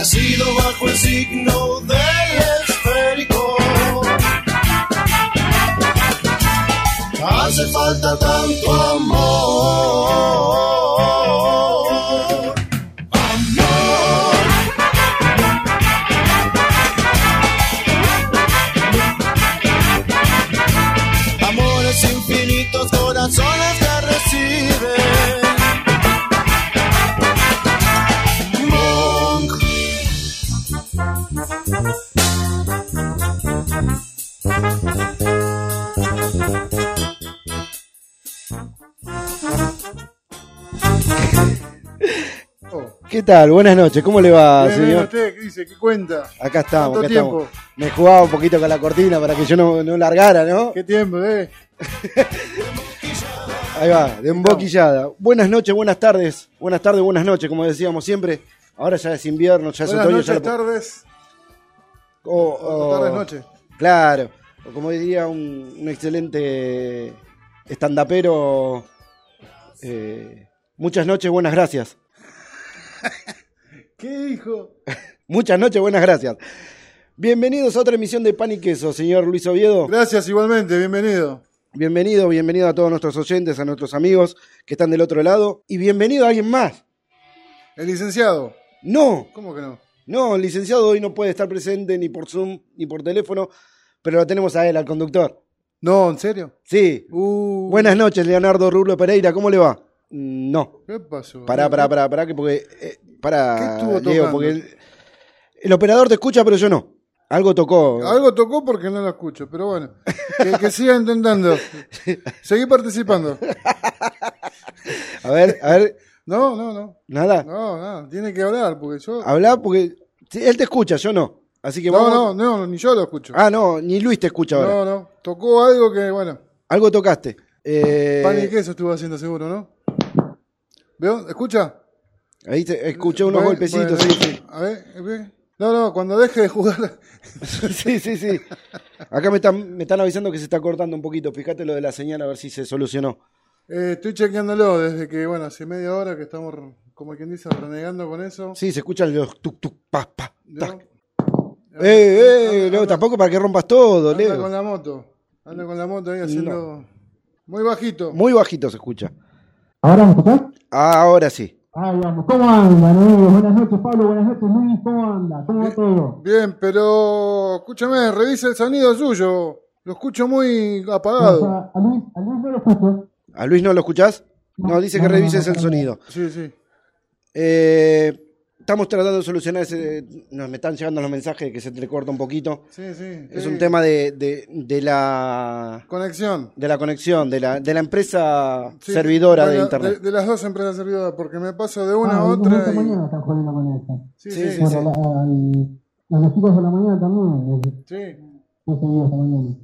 nacido bajo el signo del esférico. Hace falta tanto amor. Tal? Buenas noches, ¿cómo le va, Bien, señor? usted, ¿qué dice? ¿Qué cuenta? Acá estamos, ¿Cuánto acá estamos. tiempo? Me jugaba un poquito con la cortina para que yo no, no largara, ¿no? ¿Qué tiempo, eh? Ahí va, de emboquillada. Buenas noches, buenas tardes. Buenas tardes, buenas noches, como decíamos siempre. Ahora ya es invierno, ya es Buenas otoño. noches, ya lo- tardes. o- o o- tardes, noches. Claro, o como diría un, un excelente estandapero, eh, muchas noches, buenas gracias. ¿Qué dijo? Muchas noches, buenas gracias. Bienvenidos a otra emisión de Pan y Queso, señor Luis Oviedo. Gracias igualmente, bienvenido. Bienvenido, bienvenido a todos nuestros oyentes, a nuestros amigos que están del otro lado. Y bienvenido a alguien más. El licenciado. No, ¿Cómo que no? no, el licenciado hoy no puede estar presente ni por Zoom ni por teléfono, pero lo tenemos a él, al conductor. No, ¿en serio? Sí. Uh, Buenas noches, Leonardo Rulo Pereira, ¿cómo le va? No. ¿Qué pasó? Pará, pará, pará, pará, que porque. eh, pará, ¿Qué estuvo Leo, tocando? porque el, el operador te escucha, pero yo no. Algo tocó. Algo tocó porque no lo escucho, pero bueno. Que, que siga intentando. Seguí participando. A ver, a ver, No, no, no. nada. No, no. Tiene que hablar porque yo. Habla porque. él te escucha, yo no. Así que No, vamos. no, no, ni yo lo escucho. Ah, no, ni Luis te escucha ahora. No, no. Tocó algo que, bueno. Algo tocaste. Eh, Pan y queso estuvo haciendo seguro, ¿no? ¿Veo? ¿Escucha? Ahí te, escuché unos Bueno, golpecitos, bueno, sí, sí. A ver, ve. No, no, cuando deje de jugar. sí, sí, sí. Acá me están, me están avisando que se está cortando un poquito. Fíjate lo de la señal a ver si se solucionó. Eh, estoy chequeándolo desde que, bueno, hace media hora que estamos, como quien dice, renegando con eso. Sí, se escuchan los tuk tuk pa pa. Eh, eh, Anda- no, tampoco para que rompas todo, anda Leo. con la moto. Anda con la moto ahí haciendo. Muy bajito. Muy bajito se escucha. ¿Ahora me escuchás? Ahora sí. Ah, digamos, ¿cómo andan, amigos? Buenas noches, Pablo, buenas noches, Luis, ¿cómo anda? ¿Cómo va todo? Bien, pero escúchame, revisa el sonido suyo. Lo escucho muy O apagado. sea, a Luis, a Luis no lo escucho. ¿A Luis no lo escuchás? No, dice que No, no, revises no, el no. sonido. Sí, sí. Eh, estamos tratando de solucionar ese. Nos me están llegando los mensajes que se entrecorta un poquito. Sí, sí. Es un tema de, de, de la Conexión. de la conexión, de la, de la empresa Sí, servidora de, internet. De, de las dos empresas servidoras, porque me paso de una ah, a y otra. esta y- mañana están jodiendo con eso. Sí, Sí, sí, sí, la- los chicos de la mañana también, Sí. he seguido esta mañana.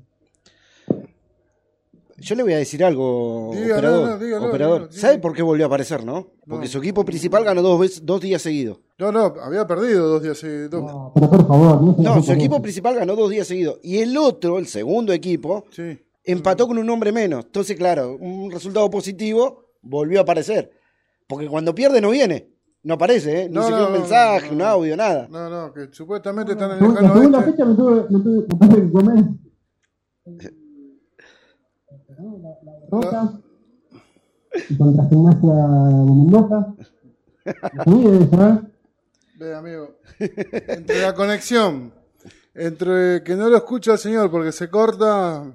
Yo le voy a decir algo, Dígalo, operador. no, dígalo, operador. dígalo, sí. ¿Sabe por qué volvió a aparecer, no? Porque No. su equipo principal ganó dos, veces, dos días seguidos. No, no, había perdido dos días seguidos. dos- No, pero por favor, no se No, su equipo principal ganó dos días seguidos. Y el otro, el segundo equipo, Sí. empató con un hombre menos. Entonces, claro, un resultado positivo volvió a aparecer. Porque cuando pierde no viene. No aparece, ¿eh? Ni No, siquiera no, un mensaje, no, un audio, nada. No, no, que supuestamente están en el La lejano segunda oeste. fecha me tuve, me tuve, me tuve que comer. La derrota. Y contra Gimnasia de Mendoza. Sí, debe ser. Ve, amigo. Entre la conexión, entre que no lo escucha el señor porque se corta,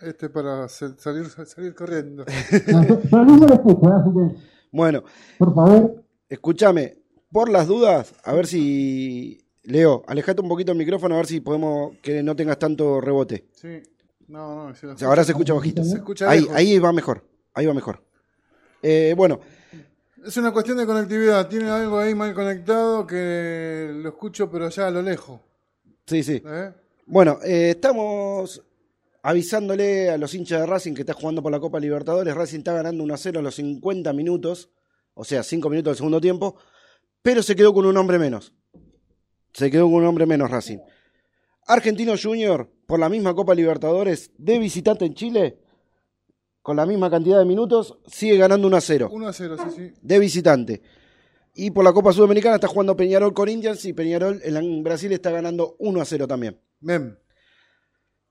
este para salir, salir corriendo. No, yo, yo mismo lo escucho, ¿eh? así que, Bueno, por favor. escúchame, por las dudas, a ver si. Leo, alejate un poquito el micrófono a ver si podemos que no tengas tanto rebote. Sí. No, no, se lo O sea, ahora se escucha bajito. Se escucha Ahí, lejos. ahí va mejor. Ahí va mejor. Eh, bueno, Es una cuestión de conectividad. Tiene algo ahí mal conectado que lo escucho, pero ya a lo lejos. sí, sí. ¿eh? Bueno, eh, estamos avisándole a los hinchas de Racing que está jugando por la Copa Libertadores. Racing está ganando 1 a 0 a los 50 minutos, o sea, 5 minutos del segundo tiempo, pero se quedó con un hombre menos. Se quedó con un hombre menos Racing. Argentino Junior, por la misma Copa Libertadores, de visitante en Chile, con la misma cantidad de minutos, sigue ganando 1 a 0. 1 a 0, sí, sí. de visitante. Y por la Copa Sudamericana está jugando Peñarol con Indians y Peñarol en, Brasil está ganando 1 a 0 también. Mem.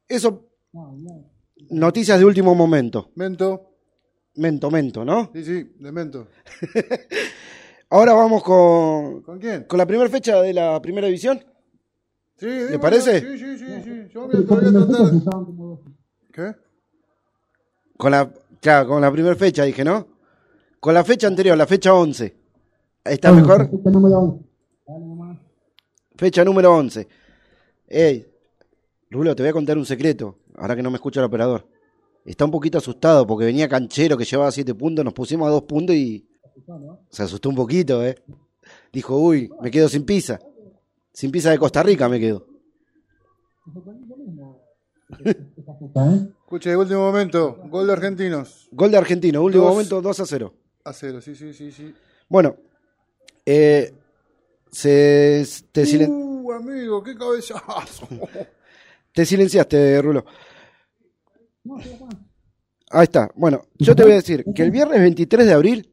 Eso, noticias de último momento. Mento. Mento, mento, ¿no? Sí, sí, de mento. Ahora vamos con, ¿Con quién? con la primera fecha de la primera división. Sí, dímelo. parece? Sí, sí, sí, sí. Yo voy a, voy a tratar. ¿Qué? Con la, claro, con la primera fecha dije, ¿no? Con la fecha anterior, la fecha 11. Ahí está mejor. Este número uno. Dale nomás. Fecha número 11. Ey, Rulo, te voy a contar un secreto, ahora que no me escucha el operador. Está un poquito asustado porque venía canchero que llevaba 7 puntos, nos pusimos a 2 puntos y se asustó un poquito, ¿eh? Dijo, uy, me quedo sin pizza. Sin pizza de Costa Rica me quedo. Esta fecha, ¿eh? Escuche, de último momento. Gol de argentinos. Gol de Argentino, último Dos. momento 2 a 0. A cero, sí, sí, sí, sí. Bueno, eh, se, te, silen- Uh, amigo, qué cabezazo. te silenciaste, Rulo. Ahí está. Bueno, yo te voy a decir que el viernes 23 de abril,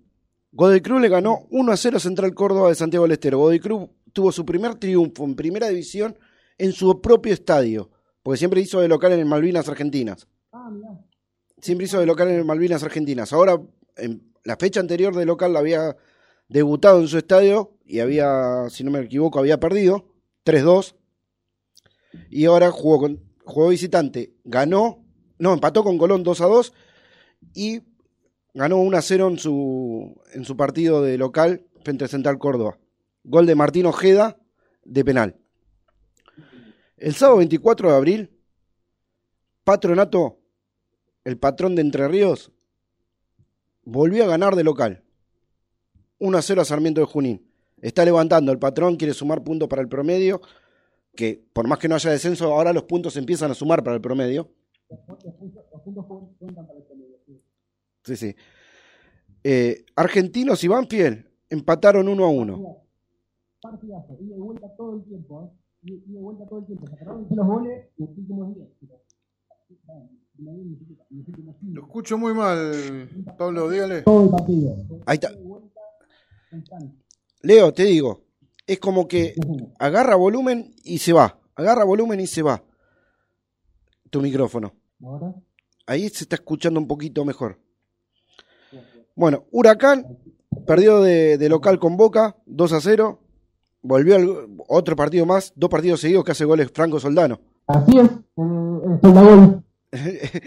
Godoy Cruz le ganó 1 a 0 a Central Córdoba de Santiago del Estero. Godoy Cruz tuvo su primer triunfo en primera división en su propio estadio, porque siempre hizo de local en el Malvinas Argentinas. Siempre hizo de local en el Malvinas Argentinas. Ahora, en la fecha anterior de local la había debutado en su estadio y había, si no me equivoco, había perdido 3-2. Y ahora jugó, con, jugó visitante, ganó, no, empató con Colón 2 a 2 y ganó 1 a 0 en su, en su partido de local frente a Central Córdoba. Gol de Martín Ojeda de penal. El sábado 24 de abril, Patronato, el patrón de Entre Ríos, volvió a ganar de local. 1 a 0 a Sarmiento de Junín. Está levantando el patrón, quiere sumar puntos para el promedio, que por más que no haya descenso, ahora los puntos empiezan a sumar para el promedio. Sí, sí. Eh, Argentinos y Banfield empataron 1 a 1. Partidazo, ida y vuelta todo el tiempo, y vuelta todo el tiempo. Sacaron los goles los últimos días. Lo escucho muy mal, Pablo, dígale. Todo el partido. Ahí está. Leo, te digo, es como que agarra volumen y se va. Agarra volumen y se va. Tu micrófono. Ahora, Ahí se está escuchando un poquito mejor. Bueno, Huracán perdió de, de local con Boca, 2 a 0. Volvió al, otro partido más, dos partidos seguidos que hace goles Franco Soldano. así es, el Soldagol.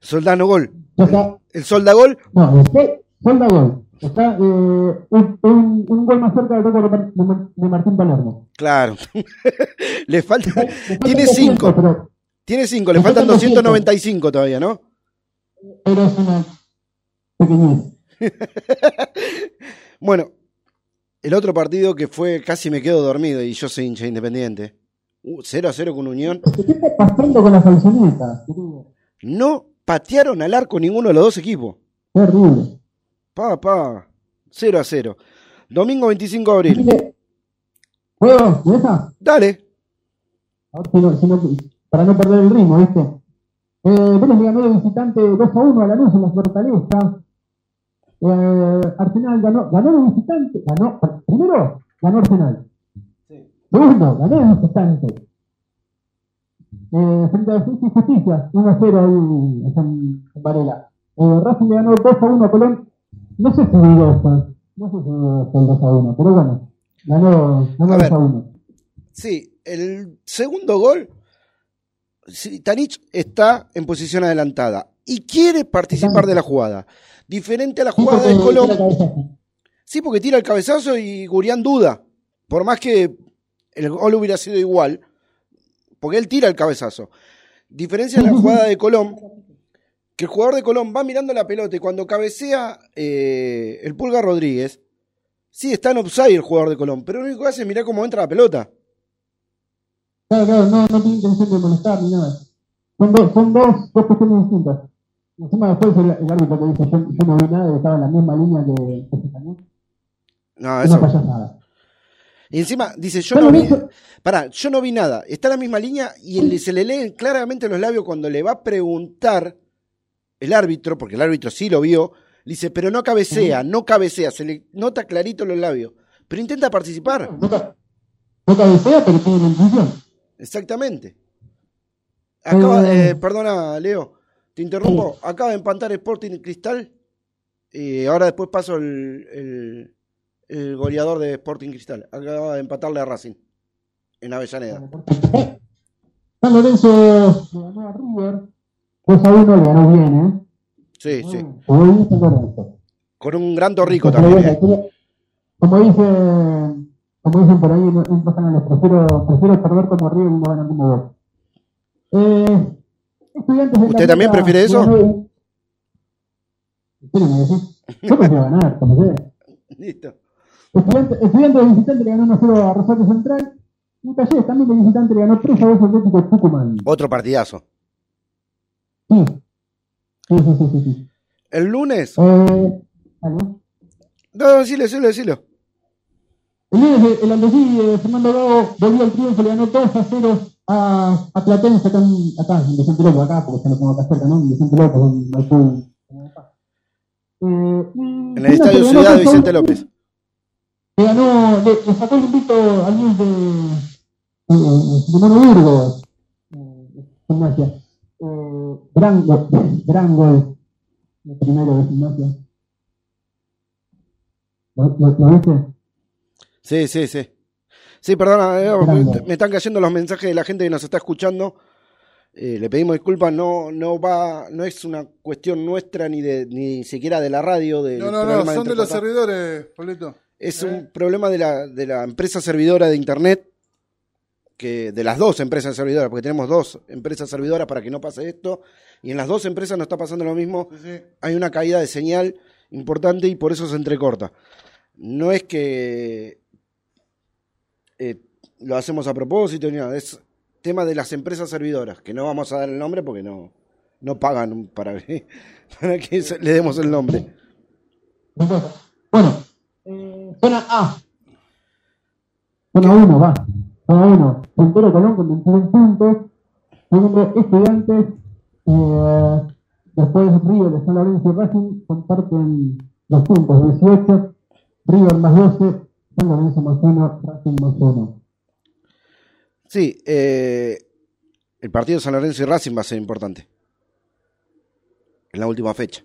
Soldano gol. Está, El Soldagol, no, este Soldagol. Está eh, un, un, un gol más cerca del récord de Mar- de, Mar- de Martín Palermo. claro. le falta. Le Tiene 200, 5. Pero, Tiene 5, le Le faltan faltan 200. 295 todavía, ¿no? pero es una pequeñez. Bueno, el otro partido que fue casi me quedo dormido y yo soy hincha independiente. Uh, 0 a 0 con Unión. ¿Qué está pasando con las querido? No patearon al arco ninguno de los dos equipos. Terrible. Pa, pa. 0 a 0. Domingo 25 de abril. ¿Puedo? ¿Y esa? Dale. A ver si no- si no- para no perder el ritmo, ¿viste? Eh, Vélez le ganó de visitante 2 a 1 a la luz en la Fortaleza. Eh, Arsenal ganó, ganó de visitante. Ganó, primero, ganó Arsenal. Segundo, ganó de visitante. Eh, frente a Defensa y Justicia, 1 a 0 ahí en, en Varela. Eh, Racing le ganó 2 a 1 a Colón. No sé si dudoso, no sé si dudoso el 2 a 1, pero bueno, ganó, ganó A 2 ver. a 1. Sí, el segundo gol. Tanich está en posición adelantada y quiere participar de la jugada. Diferente a la jugada de Colón. Sí, porque tira el cabezazo y Gurián duda. Por más que el gol hubiera sido igual, porque él tira el cabezazo. Diferencia en la jugada de Colón, que el jugador de Colón va mirando la pelota y cuando cabecea eh, el Pulga Rodríguez, sí está en offside el jugador de Colón, pero lo único que hace es mirar cómo entra la pelota. Claro, claro, no, no tiene intención de molestar ni nada. Son, dos, son dos, dos cuestiones distintas. Encima después el, el árbitro que dice, yo, yo no vi nada, y estaba en la misma línea que, que Citanú. No, eso. payasada. Y encima dice, yo no vi. eso- Pará, yo no vi nada. Está en la misma línea y se le leen claramente los labios cuando le va a preguntar el árbitro, porque el árbitro sí lo vio, Le dice, pero no cabecea, no cabecea, se le nota clarito los labios. Pero intenta participar. No, no cabecea, pero tiene la intuición. Exactamente. Acaba, Eh. eh, perdona, Leo, te interrumpo. Acaba de empatar Sporting Cristal. Y ahora después paso el, el, el goleador de Sporting Cristal. Acaba de empatarle a Racing. En Avellaneda. San Lorenzo ganó a River. 2 a 1 le ganó bien, ¿eh? Sí, sí. San Lorenzo. Con un gran Torrico también. eh. Como dicen, como dicen por ahí en en otros canales, prefiero, prefiero perder como River y no ganar como vos. Eh, ¿Usted también prefiere eso? ganó- ¿En serio me decís? Yo prefiero ganar, como sea. Listo. Estudiantes estudiante de visitante le ganó 1 0 a Rosario Central. Y Talleres también de visitante le ganó 3 a 2 al Atlético de Tucumán. Otro partidazo. Sí. Sí, sí, sí, sí. El lunes. Eh. No, no, decilo, decilo, decilo. El lunes el Andesí eh, Fernando Gago volvió al triunfo, le ganó 2 a 0 a, a Platense acá, acá en Vicente López, acá, porque se lo pongo acá cerca, ¿no? En Vicente López, en Maipú. Eh, En el Estadio Ciudad 3 a Vicente 1, López. Le ganó, le, le sacó el invito al Luis de, de, de Mono eh, Gimnasia. Eh, gran, gol- gran gol, el primero de Gimnasia. ¿Lo, lo, lo viste? Sí, sí, sí. Sí, perdona, eh, me, me están cayendo los mensajes de la gente que nos está escuchando. Eh, le pedimos disculpas, no, no va, no es una cuestión nuestra ni de ni siquiera de la radio. del No, no, no, son de los servidores, Polito. Es ¿eh? un problema de la, de la empresa servidora de internet, que de las dos empresas servidoras, porque tenemos dos empresas servidoras para que no pase esto, y en las dos empresas no está pasando lo mismo. Sí, sí. Hay una caída de señal importante y por eso se entrecorta. No es que eh, lo hacemos a propósito ni nada, es tema de las empresas servidoras, que no vamos a dar el nombre porque no, no pagan para que, para que le demos el nombre. Bueno, eh, zona A. Zona 1, va. Zona 1. Puntero Colón con 21 puntos. Segundo, Estudiantes. Eh, después River de San Lorenzo Racing comparten los puntos. 18. River más 12. San Lorenzo más 1. Racing más 1. Sí, eh, el partido de San Lorenzo y Racing va a ser importante. En la última fecha.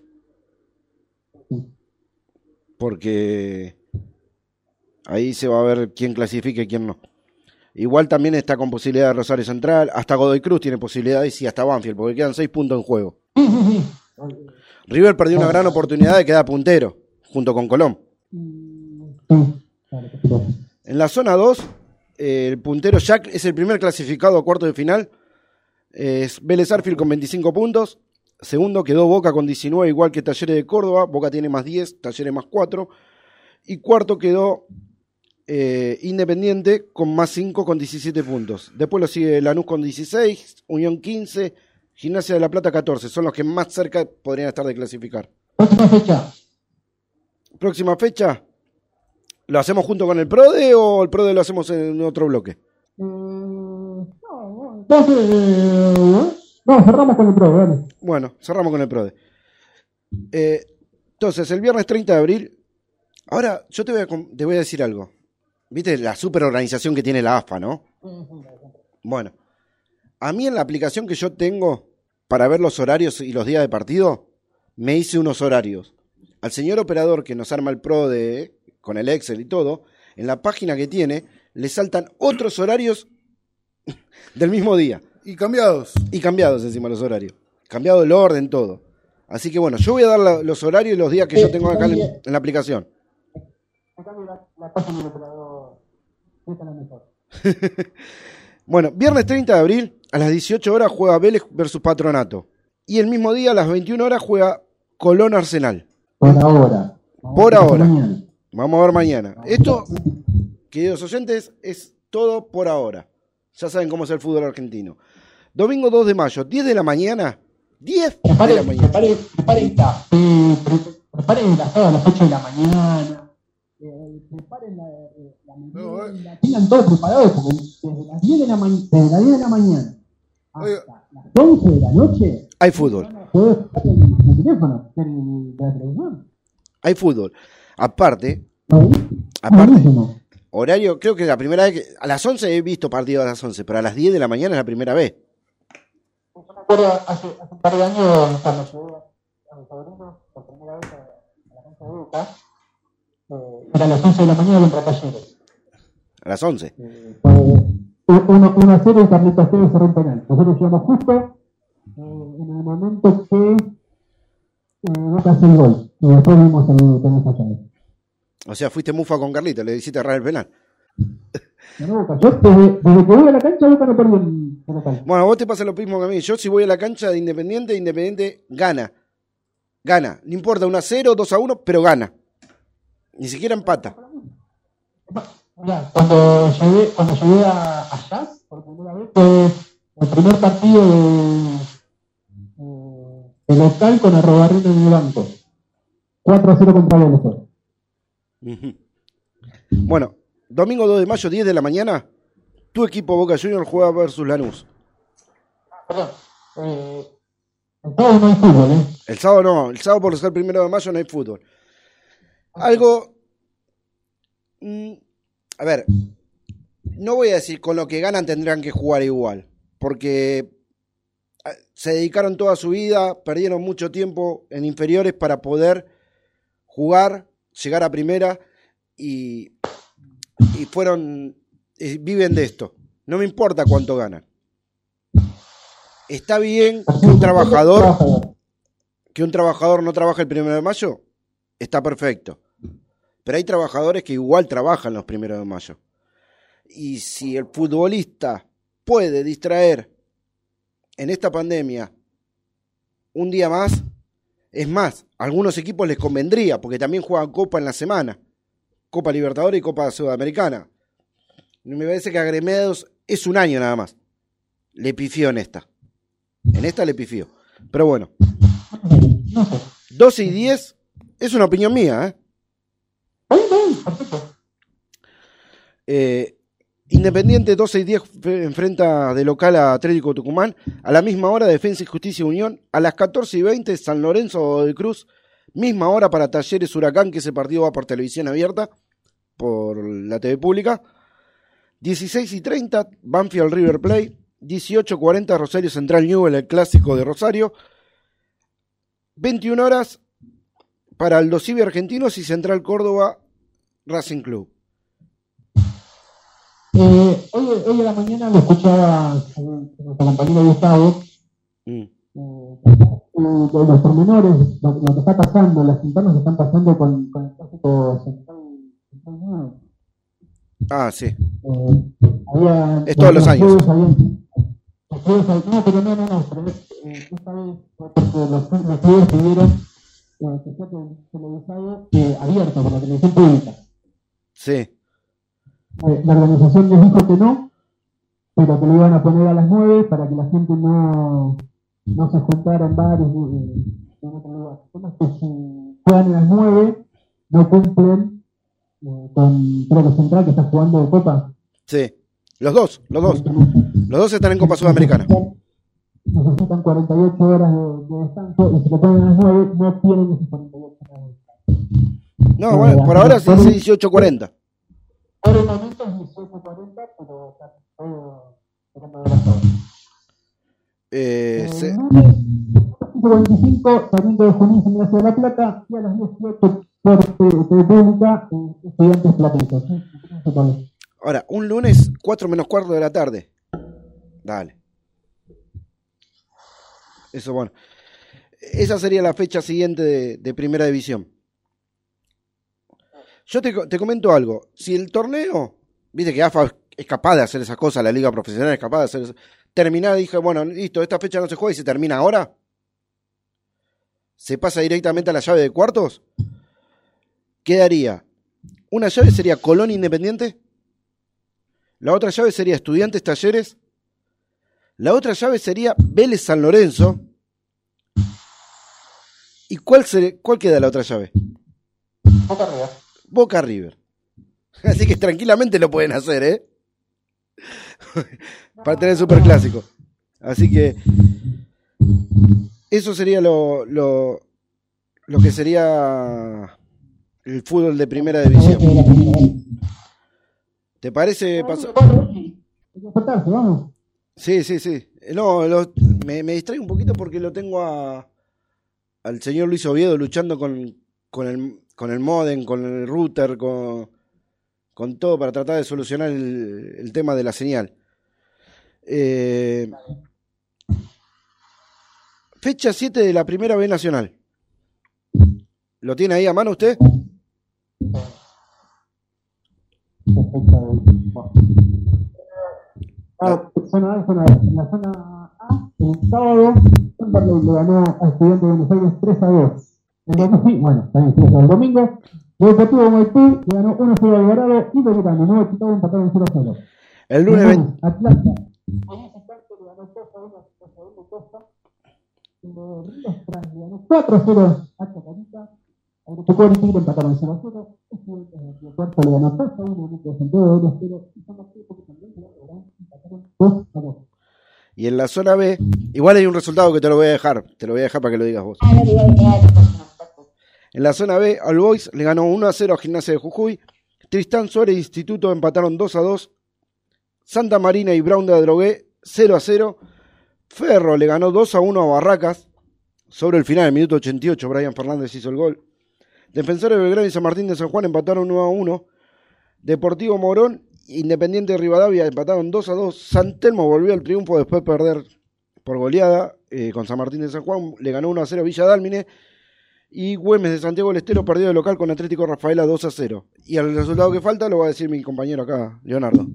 Porque ahí se va a ver quién clasifica y quién no. Igual también está con posibilidad de Rosario Central. Hasta Godoy Cruz tiene posibilidades y hasta Banfield, porque quedan seis puntos en juego. River perdió una gran oportunidad de quedar puntero, junto con Colón. En la zona 2, eh, el puntero Jack es el primer clasificado a cuarto de final. Es Vélez Arfield con 25 puntos. Segundo quedó Boca con 19, igual que Talleres de Córdoba. Boca tiene más 10, Talleres más 4. Y cuarto quedó eh, Independiente con más 5 con 17 puntos. Después lo sigue Lanús con 16, Unión 15, Gimnasia de la Plata 14. Son los que más cerca podrían estar de clasificar. Próxima fecha. Próxima fecha. ¿Lo hacemos junto con el PRODE o el PRODE lo hacemos en otro bloque? Eh, no, entonces, eh, no, cerramos con el pro, dale. Bueno, cerramos con el PRODE. Eh, entonces, el viernes 30 de abril. Ahora, yo te voy, a, te voy a decir algo. ¿Viste la super organización que tiene la AFA, no? Bueno, a mí en la aplicación que yo tengo para ver los horarios y los días de partido, me hice unos horarios. Al señor operador que nos arma el PRODE, con el Excel y todo, en la página que tiene, le saltan otros horarios del mismo día. Y cambiados. Y cambiados encima los horarios. Cambiado el orden, todo. Así que bueno, yo voy a dar la- los horarios y los días que yo tengo acá en, en la aplicación. Bueno, viernes 30 de abril, a las 18 horas juega Vélez versus Patronato. Y el mismo día, a las 21 horas, juega Colón Arsenal. Por ahora. Por a ver ahora. Vamos a ver mañana. Esto, queridos oyentes, es todo por ahora. Ya saben cómo es el fútbol argentino. Domingo 2 de mayo, 10 de la mañana. 10 de la Prepare, mañana. prepare, prepare el café, pre- prepare el asado a las 8 de la mañana. eh, preparen la, eh, la No, merienda, tengan todo preparado porque desde las 10 de la, ma- desde las 10 de la mañana hasta Oiga. las 11 de la noche Hay fútbol. estar en el teléfono de la televisión. hay fútbol. Aparte, aparte, horario, creo que es la primera vez que. A las 11 he visto partidos a las 11, pero a las 10 de la mañana es la primera vez. Yo me acuerdo hace, hace un par de años cuando llevé a mis sobrinos por primera vez a, a la cancha de Boca, eh, era a las 11 de la mañana contra Talleres. A las 11. Eh, fue 1 a 0 y Carlitos Tevez cerró un penal. Nosotros llegamos justo eh, en el momento que eh, Boca hace el gol. Y después vimos el penal fallado. O sea, fuiste mufa con Carlito, le hiciste errar el penal. Boca. Yo desde, desde que voy a la cancha Boca no en el local. Bueno, a vos te pasa lo mismo que a mí. Yo si voy a la cancha de Independiente, Independiente gana. Gana. No importa, 1 a 0, 2 a 1, pero gana. Ni siquiera empata. Mirá, cuando llegué, cuando llegué a, a Jazz, por primera vez, fue el primer partido de, de local con Arrobarreno en el banco. 4 a 0 contra Vélez. Bueno, domingo 2 de mayo, 10 de la mañana, tu equipo Boca Juniors juega versus Lanús. Perdón. Eh, el sábado no hay fútbol, ¿eh? El sábado no, el sábado por ser primero de mayo no hay fútbol. Algo. mm, a ver, no voy a decir con lo que ganan tendrán que jugar igual, porque ah, se dedicaron toda su vida, perdieron mucho tiempo en inferiores para poder jugar, llegar a primera y, y fueron, eh, viven de esto. No me importa cuánto ganan. Está bien que un trabajador Trabajador. que un trabajador no trabaja el primero de mayo, está perfecto. Pero hay trabajadores que igual trabajan los primeros de mayo. Y si el futbolista puede distraer en esta pandemia un día más, es más, a algunos equipos les convendría, porque también juegan Copa en la semana. Copa Libertadores y Copa Sudamericana. Me parece que Agremiados es un año nada más. Le pifió en esta. En esta le pifió. Pero bueno, No sé. 12 y 10 es una opinión mía. ¿eh? Eh, Independiente 12 y 10 fe- enfrenta de local a Atlético Tucumán. A la misma hora Defensa y Justicia Unión. A las 14 y 20 San Lorenzo de Cruz. Misma hora para Talleres Huracán, que ese partido va por televisión abierta, por la TV pública. 16 y 30 Banfield River Play. 18.40 Rosario Central Newell, el clásico de Rosario. 21 horas para Aldo Civi Argentinos y Central Córdoba Racing Club. Eh, hoy, hoy a la mañana lo escuchaba nuestro compañero Gustavo, Mm. eh, eh, de los pormenores, lo, lo que está pasando, las internas que están pasando con, con el clásico central. Ah, sí. Eh, había, Es todos los años. habían- no, pero no, no, no, pero eh, esta vez los, los clubes pidieron eh, que sea televisado eh, abierto por la televisión pública. Sí. Eh, la organización les dijo que no, pero que lo iban a poner a las 9 para que la gente no, no se juntara en bares es que si juegan a las 9, no cumplen eh, con, que Central que está jugando de Copa. Sí. Los dos, los dos. Los dos están en Copa Sudamericana. Necesitan 48 horas de, de descanso y si lo ponen a las 9, no tienen esas 48 horas de descanso. No, bueno, por ahora se dice 18.40. Momento es 18.40, pero esperando de las horas. Eh, El se- lunes, 25, Sarmiento de Junín, Gimnasia de la Plata, y a las 18 por TV Pública, eh, Estudiantes Platenses. ahora, un lunes, 4 menos cuarto de la tarde. Dale. Eso, bueno. Esa sería la fecha siguiente de, de Primera División. Yo te, co- te comento algo. Si el torneo, viste que AFA es capaz de hacer esas cosas, la liga profesional es capaz de hacer eso. Terminar, dije, bueno, listo, esta fecha no se juega y se termina ahora. Se pasa directamente a la llave de cuartos. Quedaría. Una llave sería Colón Independiente. La otra llave sería Estudiantes Talleres. La otra llave sería Vélez San Lorenzo. ¿Y cuál, se- cuál queda la otra llave? Boca arriba. Boca River. Así que tranquilamente lo pueden hacer, ¿eh? Para tener super clásico. Así que eso sería lo, lo, lo que sería el fútbol de primera división. ¿Te parece pasar? Sí, sí, sí. No, lo- me, me distrae un poquito porque lo tengo a, al señor Luis Oviedo luchando con, con, el, con el modem, con el router, con, con todo para tratar de solucionar el, tema de la señal. Eh, fecha 7 de la primera B Nacional. ¿Lo tiene ahí a mano usted? Ah, zona A, zona la zona A, el sábado, Temperley le ganó a Estudiantes de Buenos Aires 3 a 2. El domingo, bueno, también el domingo, el Deportivo Maipú le ganó 1 a 0 al Alvarado y Belgrano, Nuevo Chicago empataron 0 a 0. El lunes 20 Atlanta. Con ese tanto le ganó 2 a 1 a Segundo Costa. El de Ríos Trans le ganó 4 a 0 a Chacarita. Agropecuario y Tigre empataron 0 a 0. Estudiantes de Río Cuarto le ganó 2 a 1 a Núcleo de Santiago de 2 a 0. Y San Martín porque también se lo empataron 2 a 2. y en la zona B, igual hay un resultado que te lo voy a dejar, te lo voy a dejar para que lo digas vos. En la zona B, All Boys le ganó 1 a 0 a Gimnasia de Jujuy. Tristán Suárez e Instituto empataron 2 a 2. Santa Marina y Brown de Adrogué 0 a 0. Ferro le ganó 2 a 1 a Barracas. Sobre el final, el minuto 88, Brian Fernández hizo el gol. Defensores de Belgrano y San Martín de San Juan empataron 1 a 1. Deportivo Morón, Independiente de Rivadavia empataron 2 a 2. San Telmo volvió al triunfo después de perder por goleada eh, con San Martín de San Juan. Le ganó 1 a 0 Villa Dálmine. Y Güemes de Santiago del Estero perdió de local con Atlético Rafaela 2 a 0. Y el resultado que falta lo va a decir mi compañero acá, Leonardo.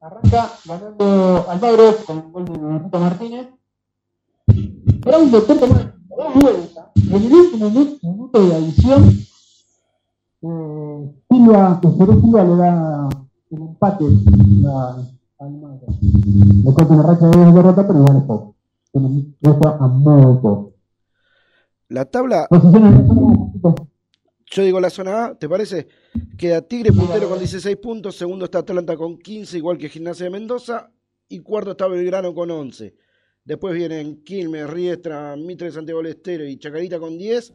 arranca ganando Almagro con un gol de Benito Martínez. Brown de Puerto Madryn da vuelta. En el último mi- minuto de adición, eh, Silva, que Silva le da el empate a a Almagro. Le corta una racha de pero igual es poco. Tiene esto a modo poco. La tabla, yo digo la zona A, ¿te parece? Queda Tigre puntero con 16 puntos, segundo está Atlanta con 15, igual que Gimnasia de Mendoza, y cuarto está Belgrano con 11. Después vienen Quilmes, Riestra, Mitre Santiago del Estero y Chacarita con 10,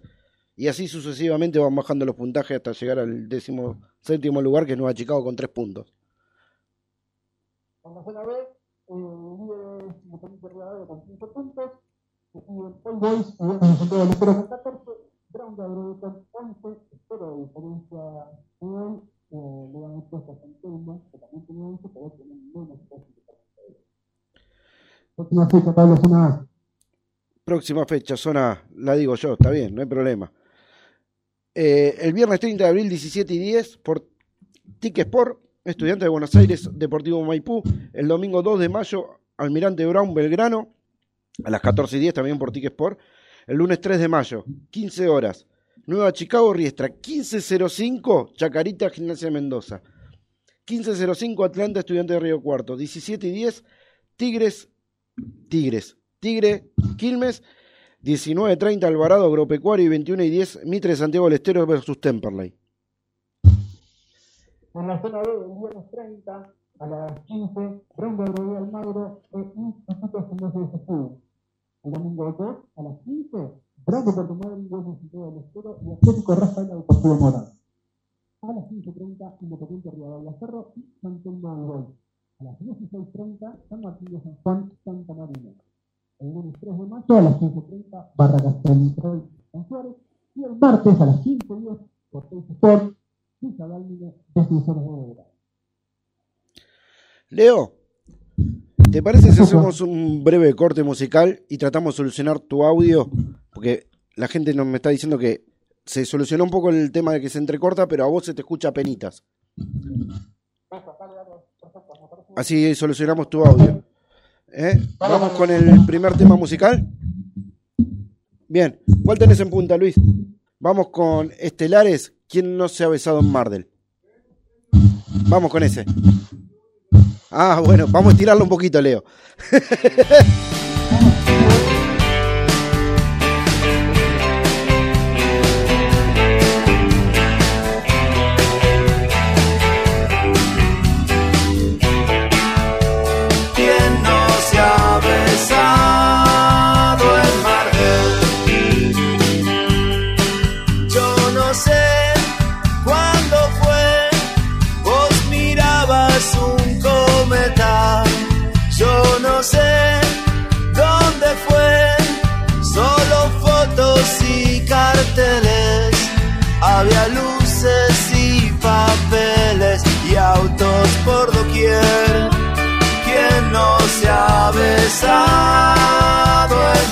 y así sucesivamente van bajando los puntajes hasta llegar al décimo séptimo lugar, que es Nueva Chicago con 3 puntos. La zona B, eh, líder es Independiente Rivadavia con 5 puntos. Y el All Boys, Santiago del Estero con 14. Brown de Adrogué con 11. Espero de diferencia de hoy. Eh, le dan puesto a San Telmo, que también tiene 11, pero tiene menos clasificación. Próxima fecha, Pablo, zona A. Próxima fecha, zona, la digo yo, está bien, no hay problema. Eh, el viernes 30 de abril, 17 y 10, por Ticketsport, Estudiantes de Buenos Aires, Deportivo Maipú. El domingo 2 de mayo, Almirante Brown, Belgrano, a las 14 y 10 también por Ticketsport. El lunes 3 de mayo, 15 horas, Nueva Chicago, Riestra, 15.05, Chacarita, Gimnasia Mendoza. 15.05, Atlanta, Estudiante de Río Cuarto. 17 y 10, Tigres, Tigres, Tigre, Quilmes, 19.30 Alvarado Agropecuario y 21 y 10 Mitre Santiago del Estero versus Temperley. En la zona B, el viernes 30 a las 15, Brown de Adrogué Almagro e Instituto Gimnasio de Jesús. El domingo 2 a las 15, Brown de Puerto Madryn, Güemes de Santiago del Estero y Atlético Rafaela Deportivo Morado. A las 15.30, Independiente Rivadavia Cerro y de Gol. A las 16.30, San Martín de San Juan, Santa Marina. El lunes 3 de mayo a las 15.30, Barracas San Suárez. Y el martes a las 15.10, por Teis Sport, Leo, ¿te parece si hacemos un breve corte musical y tratamos de solucionar tu audio? Porque la gente nos me está diciendo que se solucionó un poco el tema de que se entrecorta, pero a vos se te escucha penitas. Así solucionamos tu audio. ¿Eh? Vamos con el primer tema musical. Bien, ¿cuál tenés en punta, Luis? Vamos con Estelares, ¿quién no se ha besado en Mardel? Vamos con ese. Ah, bueno, vamos a estirarlo un poquito, Leo. ha besado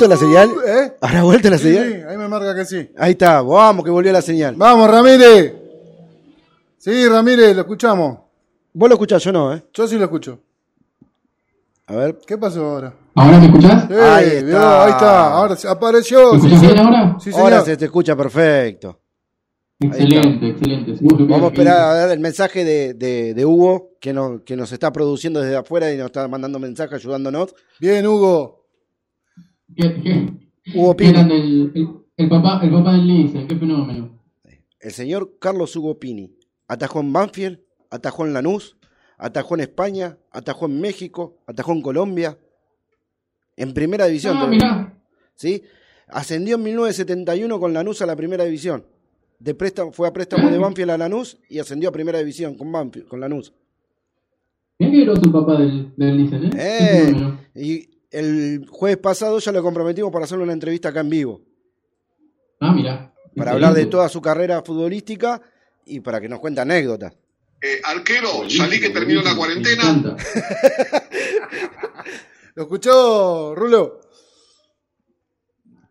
vuelto la señal? ¿Eh? ¿Habrá vuelto la Sí, señal? sí, ahí me marca que sí. Ahí está, vamos que volvió la señal. Vamos, Ramírez. Sí, Ramírez, lo escuchamos. Vos lo escuchás, yo no, ¿eh? Yo sí lo escucho. A ver. ¿Qué pasó ahora? ¿Ahora me escuchás? Eh, Ahí está. vio, ahí está. Ahora sí, apareció. ¿Me Sí, escuchás bien ahora? Sí, señor. Ahora se te escucha perfecto. Excelente, excelente. Vamos a esperar a ver el mensaje de, de- de Hugo, que, no- que nos está produciendo desde afuera y nos está mandando mensajes ayudándonos. Bien, Hugo. ¿Qué, qué, Hugo Pini. el, el, el papá, el papá del Lice, qué fenómeno. El señor Carlos Hugo Pini. Atajó en Banfield, atajó en Lanús, atajó en España, atajó en México, atajó en Colombia. En primera división. Ah, mirá. ¿sí? Ascendió en 1971 con Lanús a la primera división. De préstamo, fue a préstamo de Banfield a Lanús y ascendió a primera división con, Banfield, con Lanús. Mirá que groso el papá del, del ¿eh? Eh. Y el jueves pasado ya lo comprometimos para hacerle una entrevista acá en vivo, Ah, mira. para hablar de toda su carrera futbolística y para que nos cuente anécdotas. Eh, arquero, salí que terminó la cuarentena. ¿Lo escuchó, Rulo?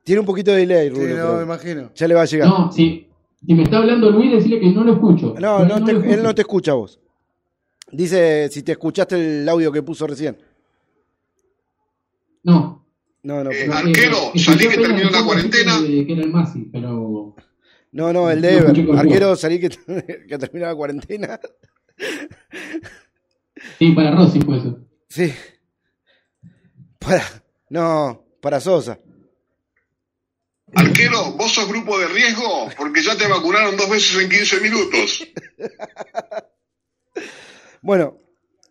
Tiene un poquito de delay, Sí, Rulo, no, pero me imagino. ya le va a llegar. No, si, si me está hablando Luis, decirle que no lo escucho. No, no te- lo él no te escucha vos. Dice si te escuchaste el audio que puso recién. No. No, no, Eh, pero- arquero, escuché salí que terminó el la cuarentena. Que, que era el Masi, pero. no, no, el de Ever. Arquero, salí que, que terminó la cuarentena. Sí, para Rossi fue eso. Sí. Para, no, para Sosa. Arquero, vos sos grupo de riesgo porque ya te vacunaron dos veces en 15 minutos. Bueno,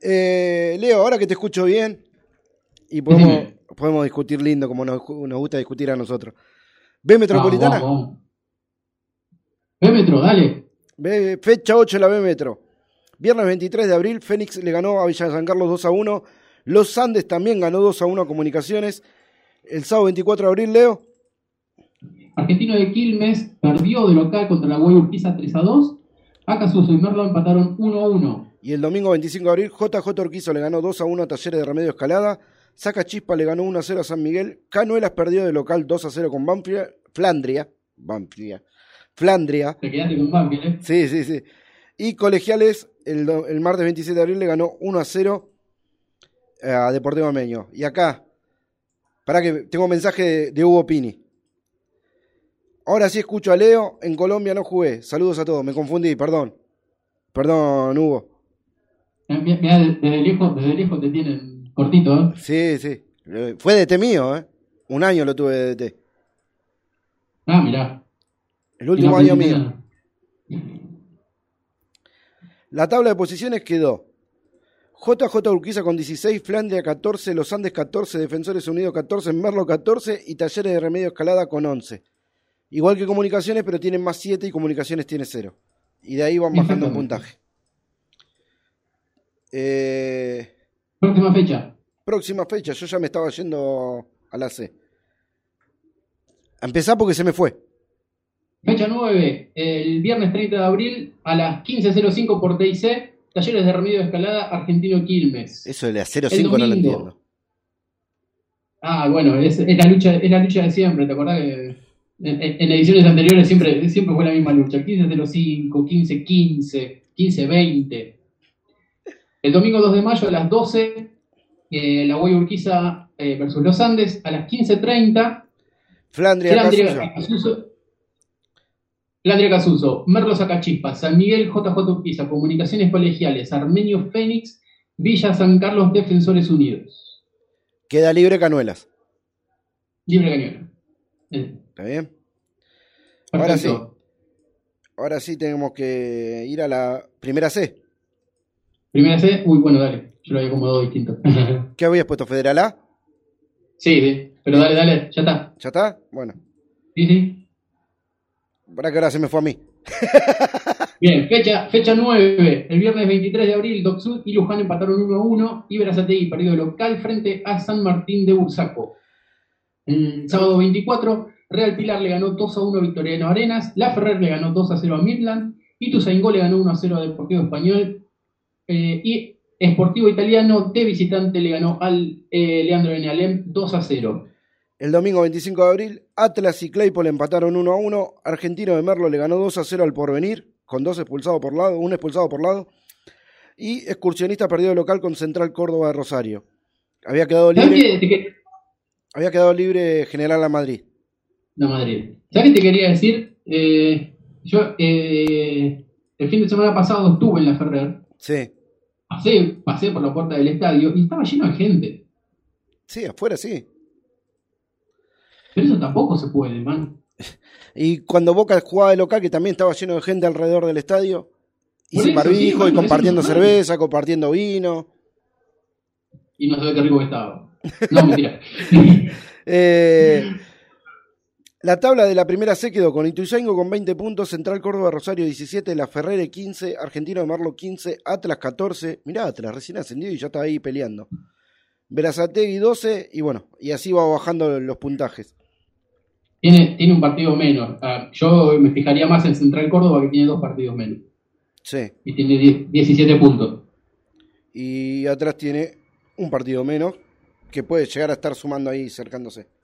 eh, Leo, ahora que te escucho bien y podemos. Podemos discutir lindo como nos, nos gusta discutir a nosotros. ¿B Metropolitana? Vamos, vamos. Ve Metro, dale. B- fecha 8 de la B Metro. Viernes 23 de abril, Fénix le ganó a Villa San Carlos 2 a 1. Los Andes también ganó 2 a 1 a Comunicaciones. El sábado 24 de abril, Leo. Argentino de Quilmes perdió de local contra la Guay Urquiza 3 a 2. Acasuso y Merlo empataron 1 a 1. Y el domingo 25 de abril, JJ Urquizo le ganó 2 a 1 a Talleres de Remedio Escalada. Saca Chispa le ganó 1 a 0 a San Miguel. Canuelas perdió de local 2 a 0 con Banfria, Flandria. Banfria. Flandria. Te quedaste con Banfield, ¿eh? Sí, sí, sí. Y Colegiales, el, el martes 27 de abril, le ganó 1 a 0 a Deportivo Ameño. Y acá, para que tengo mensaje de, de Hugo Pini. Ahora sí escucho a Leo, en Colombia no jugué. Saludos a todos, me confundí, perdón. Perdón, Hugo. Mirá, desde lejos, desde lejos te tienen cortito, ¿eh? Sí, sí. Eh, Fue DT mío, ¿eh? Un año lo tuve de DT. Ah, mirá. El último año mío. La tabla de posiciones quedó. JJ Urquiza con 16, Flandria 14, Los Andes 14, Defensores Unidos 14, Merlo 14 y Talleres de Remedio Escalada con 11. Igual que Comunicaciones, pero tienen más 7 y Comunicaciones tiene 0. Y de ahí van bajando puntaje. Eh, Próxima fecha. próxima fecha, yo ya me estaba yendo a la C. Empezá porque se me fue. Fecha 9, el viernes 30 de abril a las 15.05 por TIC, Talleres de Remedio de Escalada, Argentino Quilmes. Eso de la 0-5 El no lo entiendo. Ah, bueno, es, es la lucha, es la lucha de siempre, ¿te acordás que en, en- en ediciones anteriores siempre, siempre fue la misma lucha? 15.05, 15.15, 15.20. El domingo 2 de mayo a las 12, eh, la Guay Urquiza eh, versus los Andes, a las 15.30, Flandria, Flandria. Casuso, Flandria Casuso, Merlo Sacachispa, San Miguel JJ Urquiza, Comunicaciones Colegiales, Armenio Fénix, Villa San Carlos Defensores Unidos. Queda libre Canuelas. Libre Cañón. Eh, ¿Está bien? Ahora Perfecto. Ahora sí tenemos que ir a la primera C. Primera C, uy, bueno, dale. Yo lo había acomodado distinto. ¿Qué habías puesto? ¿Federal A? sí, sí. Pero dale, dale, ya está. ¿Ya está? Bueno. Sí, sí. Para que ahora se me fue a mí. Bien, fecha, fecha 9. El viernes 23 de abril, Doc Sud y Luján empataron 1 a 1. Y Berazategui perdió local frente a San Martín de Bursaco. El sábado 24, Real Pilar le ganó 2 a 1 a Victoriano Arenas. La Ferrer le ganó 2 a 0 a Midland. Y Tuzaingó le ganó 1 a 0 a Deportivo Español. Eh, y Sportivo Italiano de visitante le ganó al eh, Leandro Benalem 2 a 0. El domingo 25 de abril, Atlas y Claypole empataron 1 a 1. Argentino de Merlo le ganó 2 a 0 al Porvenir, con dos expulsados por lado, un expulsado por lado. Y Excursionista perdió de local con Central Córdoba de Rosario. Había quedado ¿Sabes libre, que- había quedado libre General a Madrid. No, Madrid. ¿Sabes qué te quería decir? Eh, yo eh, el fin de semana pasado estuve en la Ferrer, Sí, pasé, pasé por la puerta del estadio y estaba lleno de gente. sí, afuera sí. Pero eso tampoco se puede, man. Y cuando Boca jugaba de local, que también estaba lleno de gente alrededor del estadio, y Por sin eso, barbijo, y compartiendo cerveza, compartiendo vino. Y no sabés qué rico que estaba. No, mentira. Eh, La tabla de la primera C quedó con Ituzaingo con 20 puntos, Central Córdoba Rosario 17, La Ferrere 15, Argentino de Marlo 15, Atlas 14. Mirá, Atlas recién ascendido y ya está ahí peleando. Verazategui 12 y bueno, y así va bajando los puntajes. Tiene, tiene un partido menos. Ah, yo me fijaría más en Central Córdoba que tiene dos partidos menos. Sí. Y tiene 10 17 puntos. Y atrás tiene un partido menos que puede llegar a estar sumando ahí, cercándose.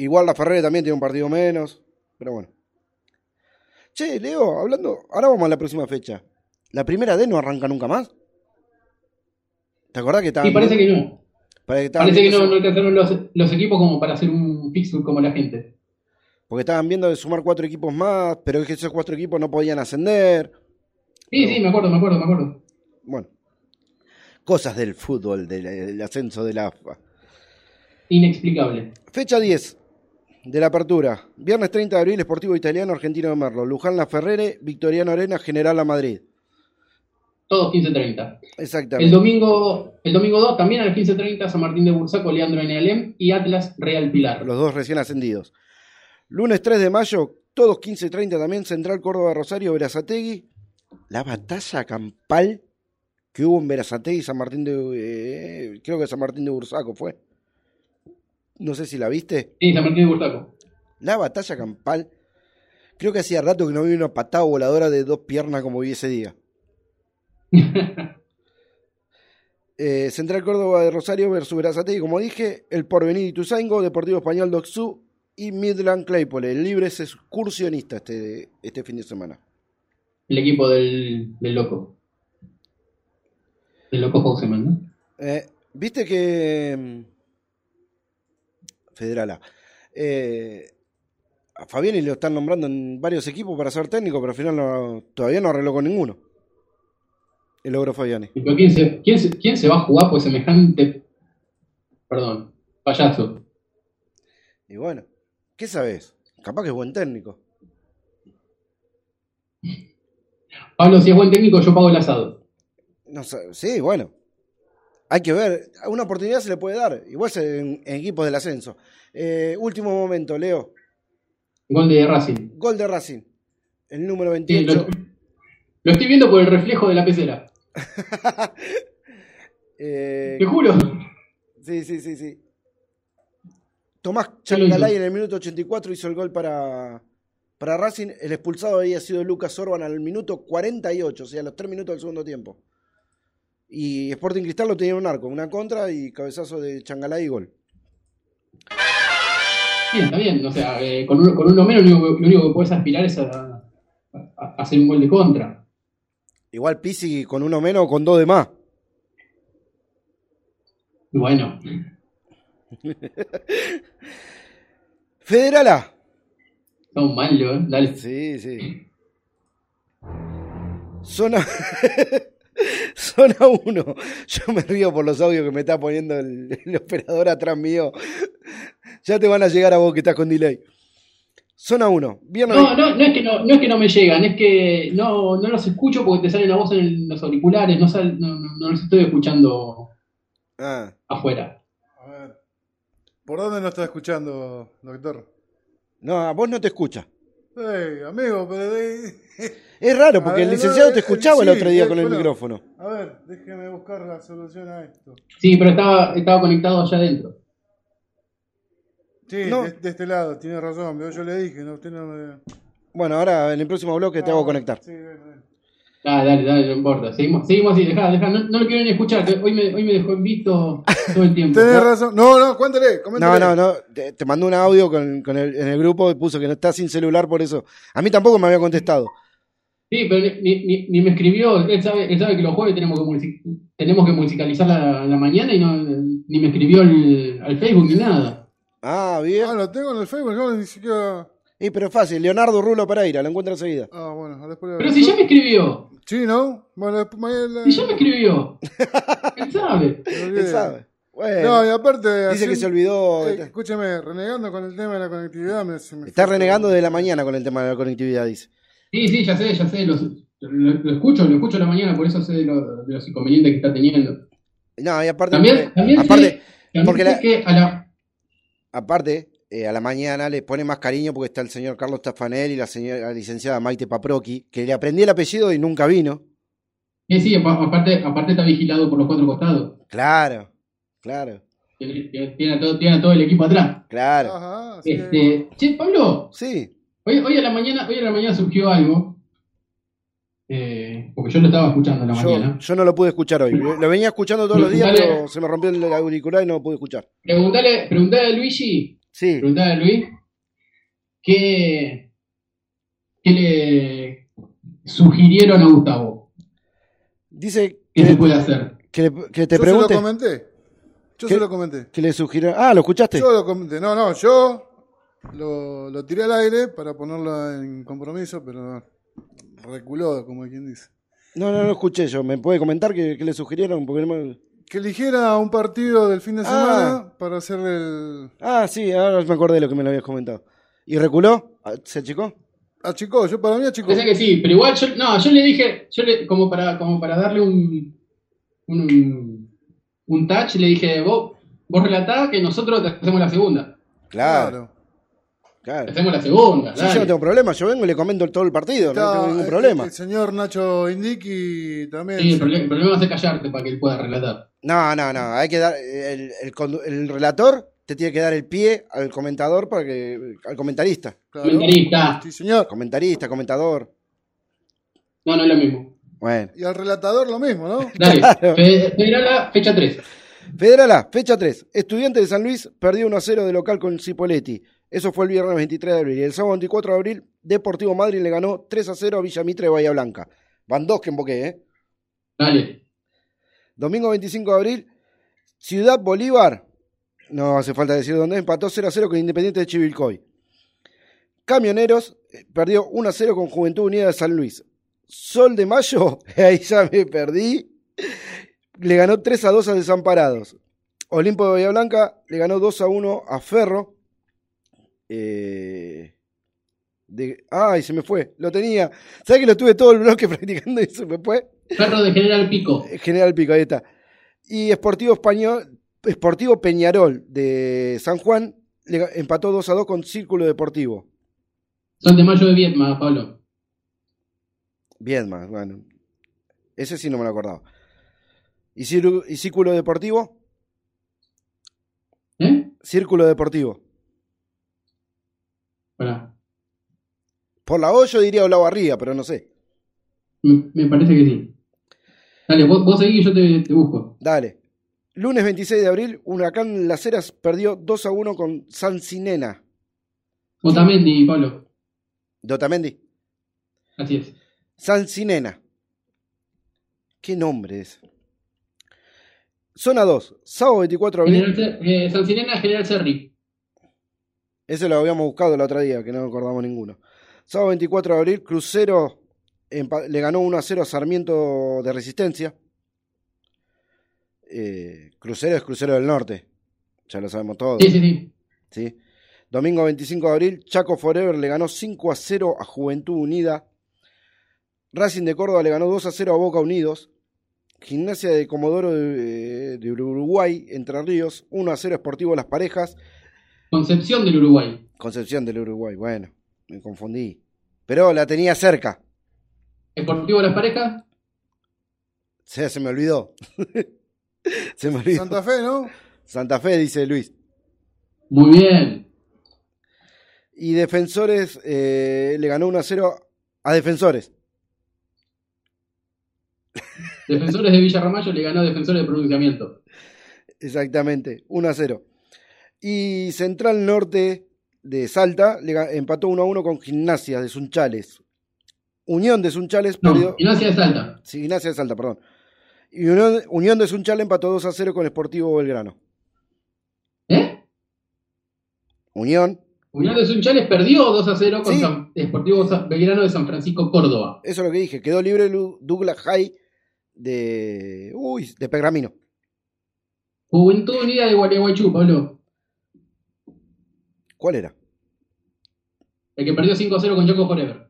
Igual la Ferrere también tiene un partido menos, pero bueno. Che, Leo, hablando, ahora vamos a la próxima fecha. ¿La primera D no arranca nunca más? ¿Te acordás que estaba Sí, parece que no. Parece que estaban Parece que viendo no, no alcanzaron los, los equipos como para hacer un fixture como la gente. Porque estaban viendo de sumar cuatro equipos más, pero es que esos cuatro equipos no podían ascender. Sí, sí, me acuerdo, me acuerdo, me acuerdo. Bueno, cosas del fútbol, del, del ascenso de la AFA. Inexplicable. Fecha 10 de la apertura. Viernes 30 de abril, Esportivo Italiano, Argentino de Merlo. Luján La Ferrere, Victoriano Arena, General La Madrid. Todos 15-30. El Exactamente. domingo, el domingo 2 también a las 15.30 San Martín de Bursaco, Leandro N. y Atlas Real Pilar. Los dos recién ascendidos. Lunes 3 de mayo, todos 15.30 también, Central Córdoba Rosario, Verazategui. La batalla campal que hubo en Verazategui San Martín de... eh, creo que San Martín de Bursaco fue. No sé si la viste. Sí, San Martín de Bursaco. La batalla campal. Creo que hacía rato que no vi una patada voladora de dos piernas como vi ese día. Eh, Central Córdoba de Rosario versus Verazategui, como dije, el Porvenir Ituzaingo, Deportivo Español Doxú y Midland Claypole. El libre es excursionista este, este fin de semana. El equipo del, del loco. Del loco Houseman, ¿no? Eh, Viste que. Mm, Federala. eh, a Fabiani lo están nombrando en varios equipos para ser técnico, pero al final no- todavía no arregló con ninguno. El logro Fabiani. Pero ¿quién se, quién, se, quién se va a jugar por semejante. Perdón, payaso? Y bueno, ¿qué sabes? Capaz que es buen técnico. Pablo, si es buen técnico, yo pago el asado. No sí, bueno. Hay que ver. Una oportunidad se le puede dar. Igual en, en equipos del ascenso. Eh, último momento, Leo. Gol de Racing. Gol de Racing. El número Sí, 28. lo, lo estoy viendo por el reflejo de la pecera. Eh, Te juro. sí, sí, sí, sí. Tomás. Changalay en el minuto 84 hizo el gol para, para Racing. El expulsado había sido Lucas Orban al minuto 48, o sea, a los 3 minutos del segundo tiempo. Y Sporting Cristal lo tenía en un arco, una contra y cabezazo de Changalay y gol. Bien, está bien. O sea, eh, con, uno, con uno menos lo único, que- lo único que puedes aspirar es a, a- a hacer un gol de contra. Igual Pisi con uno menos, con dos de más. Bueno, Federala. son malos, ¿eh? Dale. Sí, sí. Zona. Zona 1. Yo me río por los audios que me está poniendo el, el operador atrás mío. Ya te van a llegar a vos que estás con delay. Zona 1. Viernes. No, no, no es que no, no es que no me llegan, es que no, no los escucho porque te salen a voz en el- los auriculares, no, sal- no, no- no los estoy escuchando Ah, afuera. A ver. ¿Por dónde no está escuchando, doctor? no, a vos no te escucha. Ey, amigo, pero de... Es raro porque el licenciado no, te eh, escuchaba el sí, otro día eh, con el bueno. micrófono. A ver, déjeme buscar la solución a esto. Sí, pero estaba, estaba conectado allá adentro. Sí, No. de, de este lado, tiene razón, pero yo le dije, no, usted no me... Bueno, ahora en el próximo bloque te hago Ah, conectar. Sí, Ah, dale, dale, no importa. Seguimos, seguimos así, dejá, dejá. No, no lo quiero ni escuchar, que hoy me, hoy me dejó en visto todo el tiempo. Tenés razón. No, no, cuéntale, coméntale. No, no, no. Te, te mandó un audio con, con el, en el grupo y puso que no está sin celular por eso. A mí tampoco me había contestado. Sí, pero ni, ni, ni me escribió. Él sabe, él sabe que los jueves tenemos que, music- tenemos que musicalizar la, la mañana y no, ni me escribió al, al Facebook ni nada. Ah, bien. Ah, lo tengo en el Facebook, no, ni siquiera... Y pero es fácil, Leonardo Rulo Pereira, lo encuentra enseguida. Ah, bueno, después... Pero si ya me escribió, Sí, ¿no? Bueno, después mañana... si ya me escribió. Él sabe. Él sabe. Bueno, No, y aparte... dice que se olvidó. Eh, escúcheme, renegando con el tema de la conectividad... Me, Está fue renegando todo. de la mañana con el tema de la conectividad, dice. Sí, sí, ya sé, ya sé. Lo, lo- lo escucho, lo escucho a la mañana, por eso sé de, lo- de los inconvenientes que está teniendo. No, y aparte, También, también aparte, sé, también porque sé la- que a la, aparte, eh, a la mañana le pone más cariño porque está el señor Carlos Tafanel y la señora licenciada Maite Paproqui, que le aprendí el apellido y nunca vino. Sí, sí, apa- aparte, aparte está vigilado por los cuatro costados. Claro, claro, Tiene, tiene a todo, tiene a todo el equipo atrás. claro. Ajá, que- Este, che, Pablo, Sí, hoy, hoy a la mañana, hoy a la mañana surgió algo. eh, porque yo lo estaba escuchando a la yo, mañana. yo no lo pude escuchar hoy. Lo venía escuchando todos los días, pero se me rompió el auricular y no lo pude escuchar. Preguntale, preguntale a Luigi, Sí, preguntale a Luis, ¿qué, qué le sugirieron a Gustavo? dice ¿Qué se que, puede hacer? que, le- que te Yo pregunte se lo comenté. Yo ¿Qué? se lo comenté. que le sugirieron. Ah, ¿lo escuchaste? Yo lo comenté. No, no, yo lo, lo tiré al aire para ponerlo en compromiso, pero reculó, como quien dice. No, no, no lo escuché yo. ¿Me puede comentar qué, qué le sugirieron? Porque no me- Que eligiera un partido del fin de Ah. semana para hacer el. Ah, sí, ahora me acordé de lo que me lo habías comentado. ¿Y reculó? Ah, ¿Se achicó? Achicó, yo para mí achicó. Parece que sí, pero igual yo, no, yo le dije, yo le, como para, como para darle un, un, un touch, le dije, vos, vos relatá que nosotros te hacemos la segunda. Claro, Te claro. hacemos la segunda, Sí, dale. yo no tengo problema. Yo vengo y le comento todo el partido. no tengo ningún eh, problema. El señor Nacho Indiki también. Sí, el problema, el problema es callarte para que él pueda relatar. No, no, no. Hay que dar. El, el relator te tiene que dar el pie al comentador para que. al comentarista. Claro. Comentarista. Sí, señor. Comentarista, comentador. No, no es lo mismo. Bueno. Y al relatador lo mismo, ¿no? Dale, Claro. Fe- Federala, fecha 3. Federal A, fecha 3. Estudiante de San Luis perdió 1 a 0 de local con Cipoletti. Eso fue el viernes 23 de abril. Y el sábado 24 de abril, Deportivo Madrid le ganó 3 a 0 a Villamitre de Bahía Blanca. Van dos que emboqué, ¿eh? Dale. Domingo 25 de abril, Ciudad Bolívar, no hace falta decir dónde, empató 0 a 0 con Independiente de Chivilcoy. Camioneros eh, perdió 1 a 0 con Juventud Unida de San Luis. Sol de Mayo, ahí ya me perdí, le ganó 3 a 2 a Desamparados. Olimpo de Bahía le ganó 2 a 1 a Ferro. Eh, de, ay, se me fue, lo tenía. ¿Sabes que lo tuve todo el bloque practicando y se me fue? Perro de General Pico. General Pico, ahí está. Y Sportivo Español, Sportivo Peñarol de San Juan le empató 2 a 2 con Círculo Deportivo. Son de mayo de Vietma, Pablo. Más, bueno. Ese sí no me lo acordaba. ¿Y, Círculo- y Círculo Deportivo? ¿Eh? Círculo Deportivo. Pará. Por la O yo diría Olavarría, pero no sé. Me, me parece que sí. Dale, vos, vos seguís y yo te, te busco. Dale. Lunes 26 de abril, Huracán Las Heras perdió 2 a 1 con Sancinena. Otamendi, Pablo. de Otamendi. Así es. Sancinena. ¿Qué nombre es? Zona 2, sábado 24 de abril. General, eh, San Sirena, General Serri. Ese lo habíamos buscado el otro día, que no acordamos ninguno. Sábado 24 de abril, Crucero le ganó 1 a 0 a Sarmiento de Resistencia. Eh, Crucero es Crucero del Norte. Ya lo sabemos todos. Sí, sí, sí. ¿sí? Domingo 25 de abril, Chaco Forever le ganó 5 a 0 a Juventud Unida. Racing de Córdoba le ganó 2 a 0 a Boca Unidos. Gimnasia de Comodoro de, de Uruguay, Entre Ríos, 1 a 0 Esportivo Las Parejas. Concepción del Uruguay. Concepción del Uruguay, bueno, me confundí. Pero la tenía cerca. Esportivo Las Parejas. Se, se me olvidó. se me olvidó. Santa Fe, ¿no? Santa Fe, dice Luis. Muy bien. Y Defensores eh, le ganó 1 a 0 a Defensores. Defensores de Villarramayo le ganó a Defensores de Pronunciamiento. Exactamente, 1 a 0. Y Central Norte de Salta le empató 1 a 1 con Gimnasia de Sunchales. Unión de Sunchales No, perdió. Gimnasia de Salta. Sí, Gimnasia de Salta, perdón. Unión, Unión de Sunchales empató 2 a 0 con Sportivo Belgrano. ¿Eh? Unión, Unión de Sunchales perdió 2 a 0 con Sí. San- Sa- Belgrano de San Francisco, Córdoba. eso es lo que dije. Quedó libre Douglas High de. Uy, de Pergamino. Juventud Unida de Gualeguaychú, Pablo. ¿Cuál era? El que perdió 5 a 0 con Yoko Forever.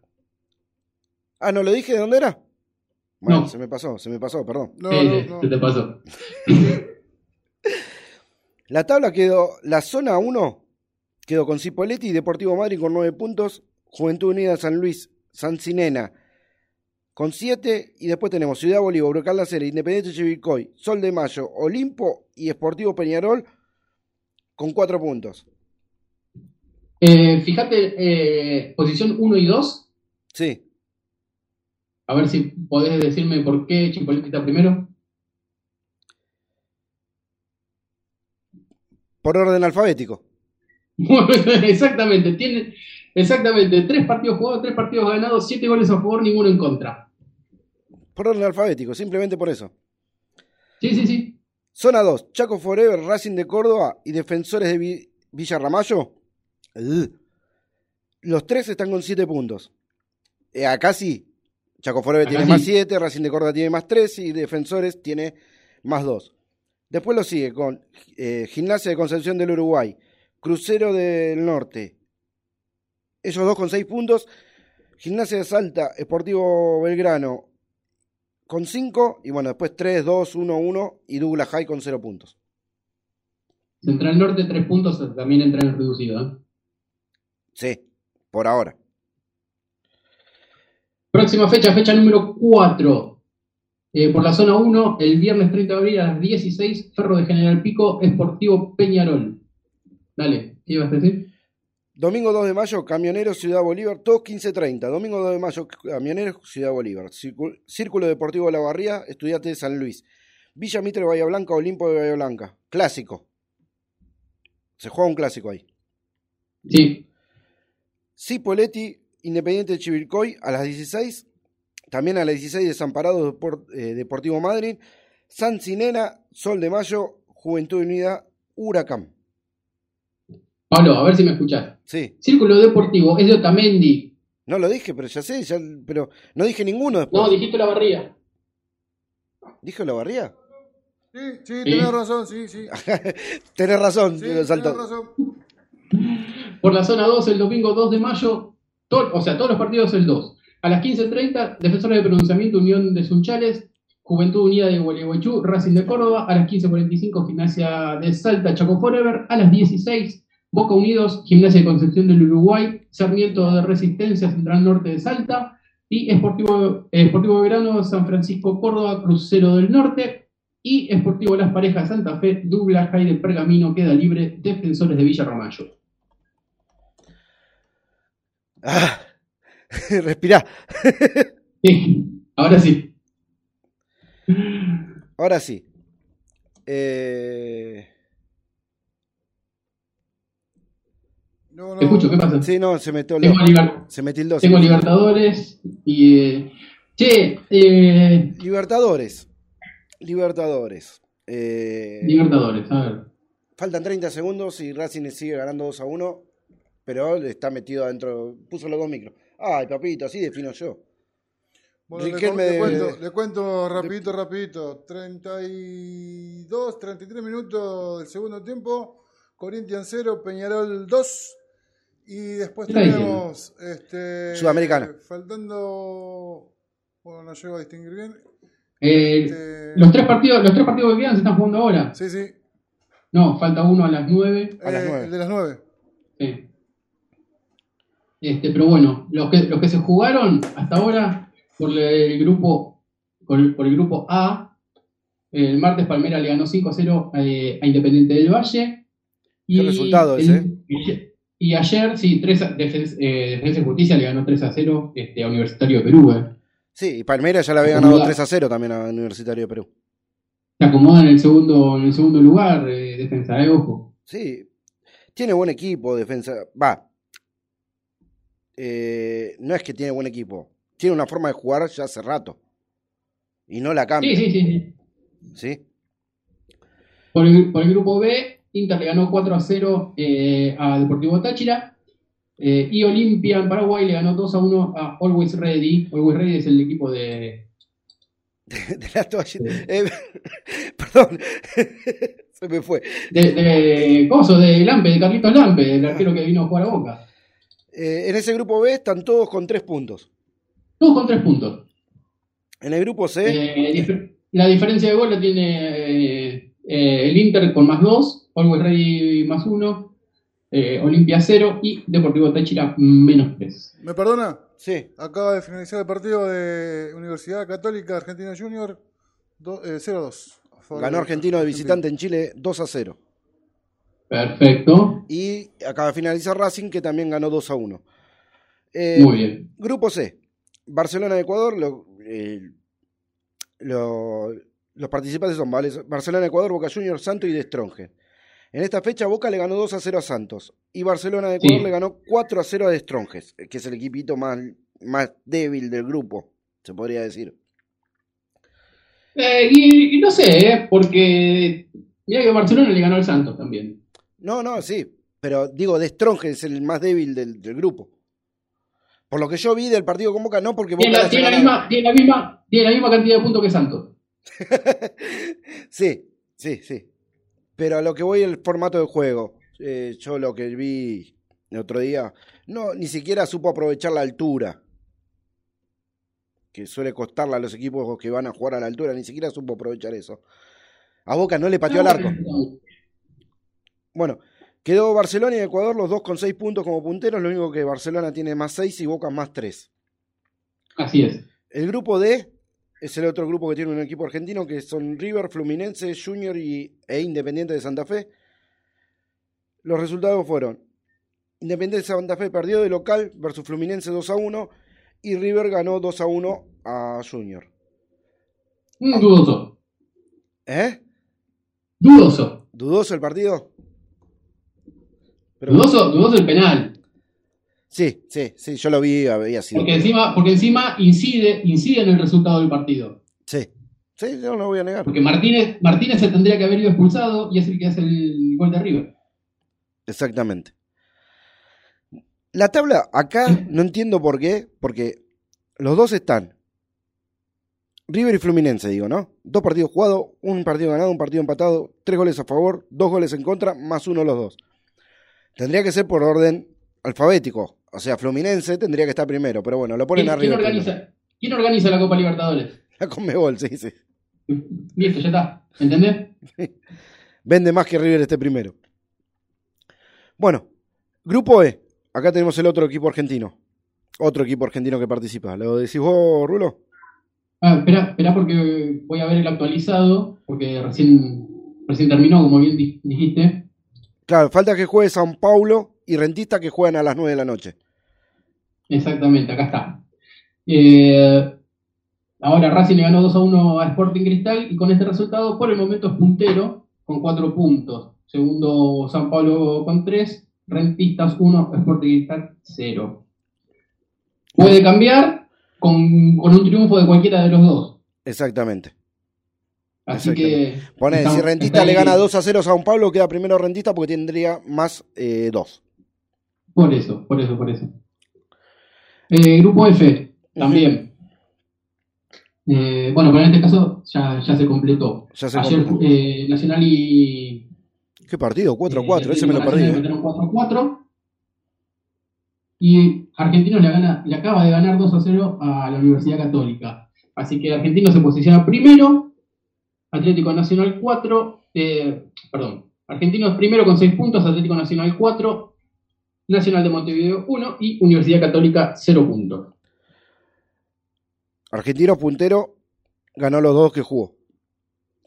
Ah, ¿no lo dije de dónde era? Bueno, No. se me pasó, se me pasó, perdón. No, no, no. se te pasó. La tabla quedó. La zona 1 quedó con Cipoletti y Deportivo Madrid con 9 puntos. Juventud Unida San Luis, San Cinena con 7. Y después tenemos Ciudad Bolívar, La Cera, Independiente Chivilcoy, Sol de Mayo, Olimpo y Esportivo Peñarol con 4 puntos. Eh, fíjate, eh, posición 1 y 2. Sí. A ver si podés decirme por qué Chipoletti está primero. Por orden alfabético. exactamente, tiene exactamente tres partidos jugados, tres partidos ganados, siete goles a favor, ninguno en contra. Por orden alfabético, simplemente por eso. Sí, sí, sí. Zona 2, Chaco Forever, Racing de Córdoba y Defensores de Vi- Villa Ramallo. Los tres están con 7 puntos. Eh, acá sí. Chaco Forever tiene sí. más 7, Racing de Córdoba tiene más 3 y Defensores tiene más 2. Después lo sigue con eh, Gimnasia de Concepción del Uruguay, Crucero del Norte. Ellos dos con 6 puntos. Gimnasia de Salta, Esportivo Belgrano con 5. Y bueno, después 3, 2, 1, 1 y Douglas High con 0 puntos. Central Norte, tres puntos, también entra en el reducido. ¿eh? Sí, por ahora. Próxima fecha, fecha número 4. por la zona 1, el viernes 30 de abril a las 16, Ferro de General Pico, Esportivo Peñarol. Dale, ¿qué ibas a decir? Domingo 2 de mayo, Camioneros, Ciudad Bolívar, todos 15.30. Domingo 2 de mayo, Camioneros, Ciudad Bolívar. Círculo, Deportivo de La Barría, Estudiantes de San Luis. Villa Mitre, Bahía Blanca, Olimpo de Bahía Blanca. Clásico. Se juega un clásico ahí. Sí, Cipoletti, Independiente de Chivilcoy, a las 16. También a las 16, Desamparado Depor- eh, Deportivo Madrid. San Cinena, Sol de Mayo, Juventud Unida, Huracán. Pablo, a ver si me escuchás. Sí, Círculo Deportivo, es de Otamendi. no lo dije, pero ya sé, ya, pero no dije ninguno después. No, dijiste la barría. ¿Dije la barría? Sí, sí, tenés razón, sí, sí. Tenés razón, Sí, lo tenés saltó. razón. Por la zona 2, el domingo 2 de mayo, o sea, todos los partidos el 2. A las 15.30, Defensores de Pronunciamiento Unión de Sunchales, Juventud Unida de Gualeguaychú, Racing de Córdoba. A las 15.45, Gimnasia de Salta, Chaco Forever. A las 16, Boca Unidos, Gimnasia de Concepción del Uruguay, Sarmiento de Resistencia, Central Norte de Salta. Y Esportivo, Esportivo Verano, San Francisco Córdoba, Crucero del Norte. Y Esportivo Las Parejas Santa Fe, Douglas High de Pergamino, queda libre, Defensores de Villa Ramallo. Ah, respirá. Sí, ahora sí. Ahora sí. Eh, No, no. Te escucho, ¿qué pasa? sí, no, se metió, Tengo, liber- se metió el 2. tengo Libertadores y... eh, che, eh, Libertadores. Libertadores. Eh, Libertadores, a ver. faltan 30 segundos y Racing sigue ganando 2 a 1, pero está metido adentro. Puso los dos micros. Ay, papito, así defino yo. Bueno, le, Riquelme le de- cuento, le cuento rapidito, rapidito. 32, 33 minutos del segundo tiempo. Corinthians 0, Peñarol 2. Y después ¿Qué está tenemos este, Sudamericana. Faltando. Bueno, no llego a distinguir bien. Eh, Este, los, tres partidos, los tres partidos que quedan se están jugando ahora. Sí, sí. No, falta uno a las 9. A las Eh, nueve. el de las 9. Sí. Este, pero bueno, los que, los que se jugaron hasta ahora por el grupo, por el, por el grupo A, el martes Palmera le ganó 5 a 0 eh, a Independiente del Valle. Qué resultado ese, el- Y ayer, sí, tres, a- Defensa, eh, Defensa y Justicia le ganó 3 a 0 este, a Universitario de Perú. eh. Sí, y Palmeiras ya le había ganado duda. 3 a 0 también a Universitario de Perú. Se acomoda en el segundo, en el segundo lugar, eh, Defensa, eh, ojo. Sí, tiene buen equipo, defensa. Va. Eh, no es que tiene buen equipo, tiene una forma de jugar ya hace rato. Y no la cambia. Sí, sí, sí. sí. ¿sí? Por el, por el grupo B, Inter le ganó 4 a 0 eh, a Deportivo Táchira. eh, y Olimpia en Paraguay le ganó 2 a 1 a Always Ready. Always Ready es el equipo de. De la toalla. Eh, perdón, se me fue. de, de Coso, de Lampe, de Carlitos Lampe, el arquero que vino a jugar a Boca. Eh, en ese grupo B están todos con 3 puntos. Todos con 3 puntos. En el grupo C, Eh, dif- la diferencia de gol la tiene eh, eh, el Inter con más 2, Always Ready más 1. eh, Olimpia 0 y Deportivo Táchira menos 3. ¿Me perdona? Sí, Acaba de finalizar el partido de Universidad Católica Argentina Junior do- eh, 0-2. a favor ganó Argentino de visitante en Chile 2 a 0. Perfecto. Y acaba de finalizar Racing, que también ganó 2 a 1. Eh, Muy bien. Grupo C. Barcelona de Ecuador. lo- eh, lo- los participantes son ¿vale? Barcelona de Ecuador, Boca Juniors, Santos y De Stronge. En esta fecha Boca le ganó 2 a 0 a Santos. Y Barcelona de Ecuador Sí. le ganó 4 a 0 a De Stronges, que es el equipito más, más débil del grupo, se podría decir. Eh, y, y no sé, eh, porque mira que Barcelona le ganó al Santos también. No, no, sí. Pero digo, De Stronges es el más débil del, del grupo. Por lo que yo vi del partido con Boca, no porque Boca Tiene le la, tiene la misma, tiene, la misma, tiene la misma cantidad de puntos que Santos. Sí, sí, sí. Pero a lo que voy el formato de juego. eh, yo lo que vi el otro día, no, ni siquiera supo aprovechar la altura. Que suele costarle a los equipos que van a jugar a la altura, ni siquiera supo aprovechar eso. A Boca no le pateó al arco. Bueno, quedó Barcelona y Ecuador los dos con seis puntos como punteros, lo único que Barcelona tiene más seis y Boca más tres. Así es. El grupo D es el otro grupo que tiene un equipo argentino que son River, Fluminense, Junior y, e Independiente de Santa Fe. Los resultados fueron Independiente de Santa Fe perdió de local versus Fluminense 2 a 1 y River ganó 2 a 1 a Junior. Mm, dudoso. ¿Eh? Dudoso. ¿Dudoso el partido? Pero- Dudoso, dudoso el penal. Sí, sí, sí, yo lo vi, había sido. Porque encima, porque encima incide, incide en el resultado del partido. Sí, sí, yo no lo voy a negar. Porque Martínez, Martínez se tendría que haber ido expulsado y es el que hace el gol de River. Exactamente. La tabla acá no entiendo por qué, porque los dos están. River y Fluminense, digo, ¿no? Dos partidos jugados, un partido ganado, un partido empatado, tres goles a favor, dos goles en contra, más uno los dos. Tendría que ser por orden alfabético. O sea, Fluminense tendría que estar primero, pero bueno, lo ponen ¿Quién, arriba. quién organiza, ¿Quién organiza la Copa Libertadores? La Conmebol, sí, sí. Listo, ya está. ¿Entendés? Vende más que River esté primero. Bueno, grupo E. Acá tenemos el otro equipo argentino. Otro equipo argentino que participa. ¿Lo decís vos, Rulo? Ah, espera, espera porque voy a ver el actualizado, porque recién, recién terminó, como bien di- dijiste. Claro, falta que juegue San Paulo y Rentista que juegan a las 9 de la noche. Exactamente, acá está. Eh, ahora Racing le ganó 2 a 1 a Sporting Cristal y con este resultado por el momento es puntero con 4 puntos. Segundo San Pablo con 3, Rentistas 1, Sporting Cristal 0. Puede cambiar con, con un triunfo de cualquiera de los dos. Exactamente. Así que. Estamos- si Rentista le gana 2 a 0 a San Paulo, queda primero Rentista porque tendría más 2. Por eso, por eso, por eso. Eh, grupo F, también. Eh, bueno, pero en este caso ya, ya se completó. Ya se Ayer completó. eh, Nacional y. ¿Qué partido? 4 a eh, 4, ese me lo perdí. Nacional ¿eh? metieron 4 a 4. Y Argentinos le, gana, le acaba de ganar 2 a 0 a la Universidad Católica. Así que Argentinos se posiciona primero. Atlético Nacional 4. eh, perdón. Argentinos primero con 6 puntos. Atlético Nacional 4. Nacional de Montevideo 1 y Universidad Católica 0 puntos. Argentino puntero ganó los dos que jugó.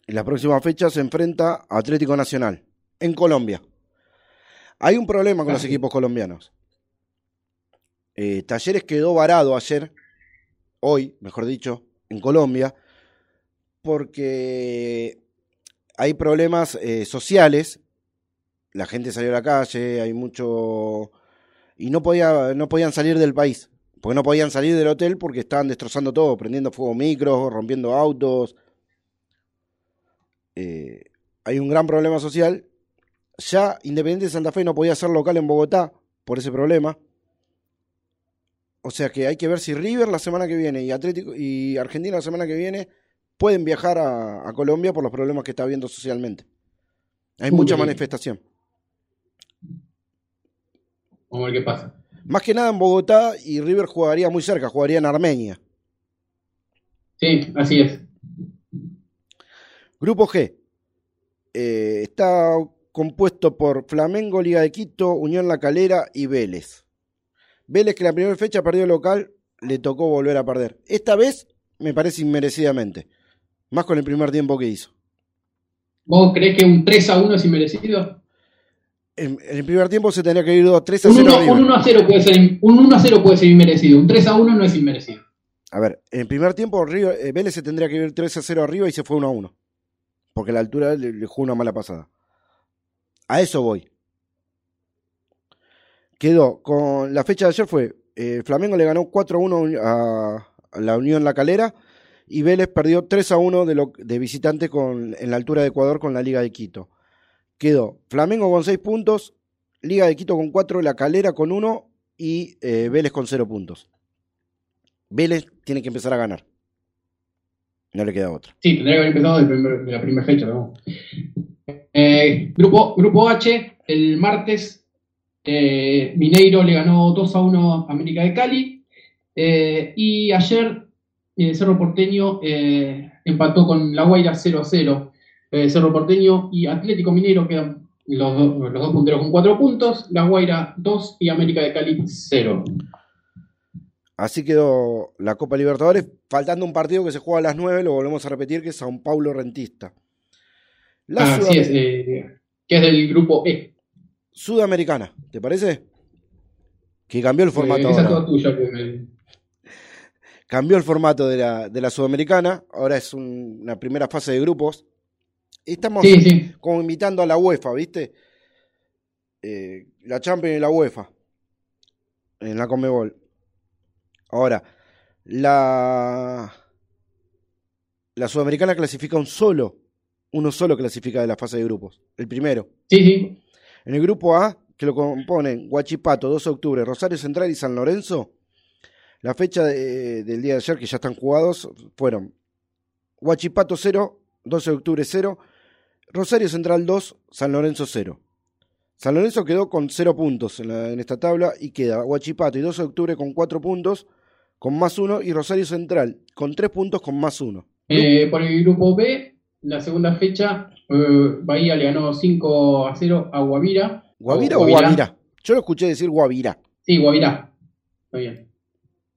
En la próxima fecha se enfrenta a Atlético Nacional, en Colombia. Hay un problema con los equipos colombianos. Eh, Talleres quedó varado ayer, hoy, mejor dicho, en Colombia, porque hay problemas eh, sociales. La gente salió a la calle, hay mucho. y no, podía, no podían salir del país. Porque no podían salir del hotel porque estaban destrozando todo, prendiendo fuego micros, rompiendo autos. Eh, hay un gran problema social. Ya Independiente de Santa Fe no podía ser local en Bogotá por ese problema. O sea que hay que ver si River la semana que viene y Atlético y Argentina la semana que viene pueden viajar a, a Colombia por los problemas que está habiendo socialmente. Hay Uy, mucha manifestación. Vamos a ver qué pasa. Más que nada en Bogotá y River jugaría muy cerca, jugaría en Armenia. Sí, así es. Grupo G. Eh, está compuesto por Flamengo, Liga de Quito, Unión La Calera y Vélez. Vélez que la primera fecha perdió local, le tocó volver a perder. Esta vez me parece inmerecidamente. Más con el primer tiempo que hizo. ¿Vos creés que un 3 a 1 es inmerecido? En, en el primer tiempo se tendría que ir 2 3 a Un 0 1, arriba. un 1 a 0 puede ser, un 1 a 0 puede ser inmerecido. Un 3 a 1 no es inmerecido. A ver, en el primer tiempo River- eh, Vélez se tendría que ir 3 a 0 arriba y se fue 1 a 1. Porque la altura le, le jugó una mala pasada. A eso voy. Quedó con la fecha de ayer fue eh, Flamengo le ganó 4 a 1 a, a la Unión La Calera y Vélez perdió 3 a 1 de, lo, de visitante con, en la altura de Ecuador con la Liga de Quito. Quedó Flamengo con 6 puntos, Liga de Quito con 4, La Calera con 1 y eh, Vélez con 0 puntos. Vélez tiene que empezar a ganar. No le queda otra. Sí, tendría que haber empezado de la primera fecha. ¿no? Eh, grupo, grupo H, el martes, eh, Mineiro le ganó 2 a 1 a América de Cali. eh, y ayer, eh, Cerro Porteño eh, empató con La Guaira 0 a 0. Eh, Cerro Porteño y Atlético Mineiro quedan los, dos- los dos punteros con 4 puntos. La Guaira 2 y América de Cali 0. Así quedó la Copa Libertadores, faltando un partido que se juega a las 9, lo volvemos a repetir, que es Sao Paulo Rentista. La Así Sudam- es, que es del grupo E. Sudamericana, ¿te parece? Que cambió el formato esa es toda tuya. que- Cambió el formato de la, de la Sudamericana, ahora es un- una primera fase de grupos. Estamos Sí, sí. como invitando a la UEFA, ¿viste? Eh, la Champions y la UEFA. En la Comebol. Ahora, la, la Sudamericana clasifica un solo. Uno solo clasifica de la fase de grupos. El primero. Sí, sí. En el grupo A, que lo componen Huachipato, 2 de octubre, Rosario Central y San Lorenzo, la fecha de- del día de ayer, que ya están jugados, fueron Huachipato 0, 12 de octubre 0, Rosario Central 2, San Lorenzo 0. San Lorenzo quedó con 0 puntos en, la- en esta tabla y queda Huachipato y 12 de octubre con 4 puntos, con más 1, y Rosario Central con 3 puntos con más 1. Eh, por el grupo B, la segunda fecha, eh, Bahía le ganó 5 a 0 a Guavira. ¿Guavira o Guavirá. Guavirá? Yo lo escuché decir Guavirá. Sí, Guavirá. Está bien.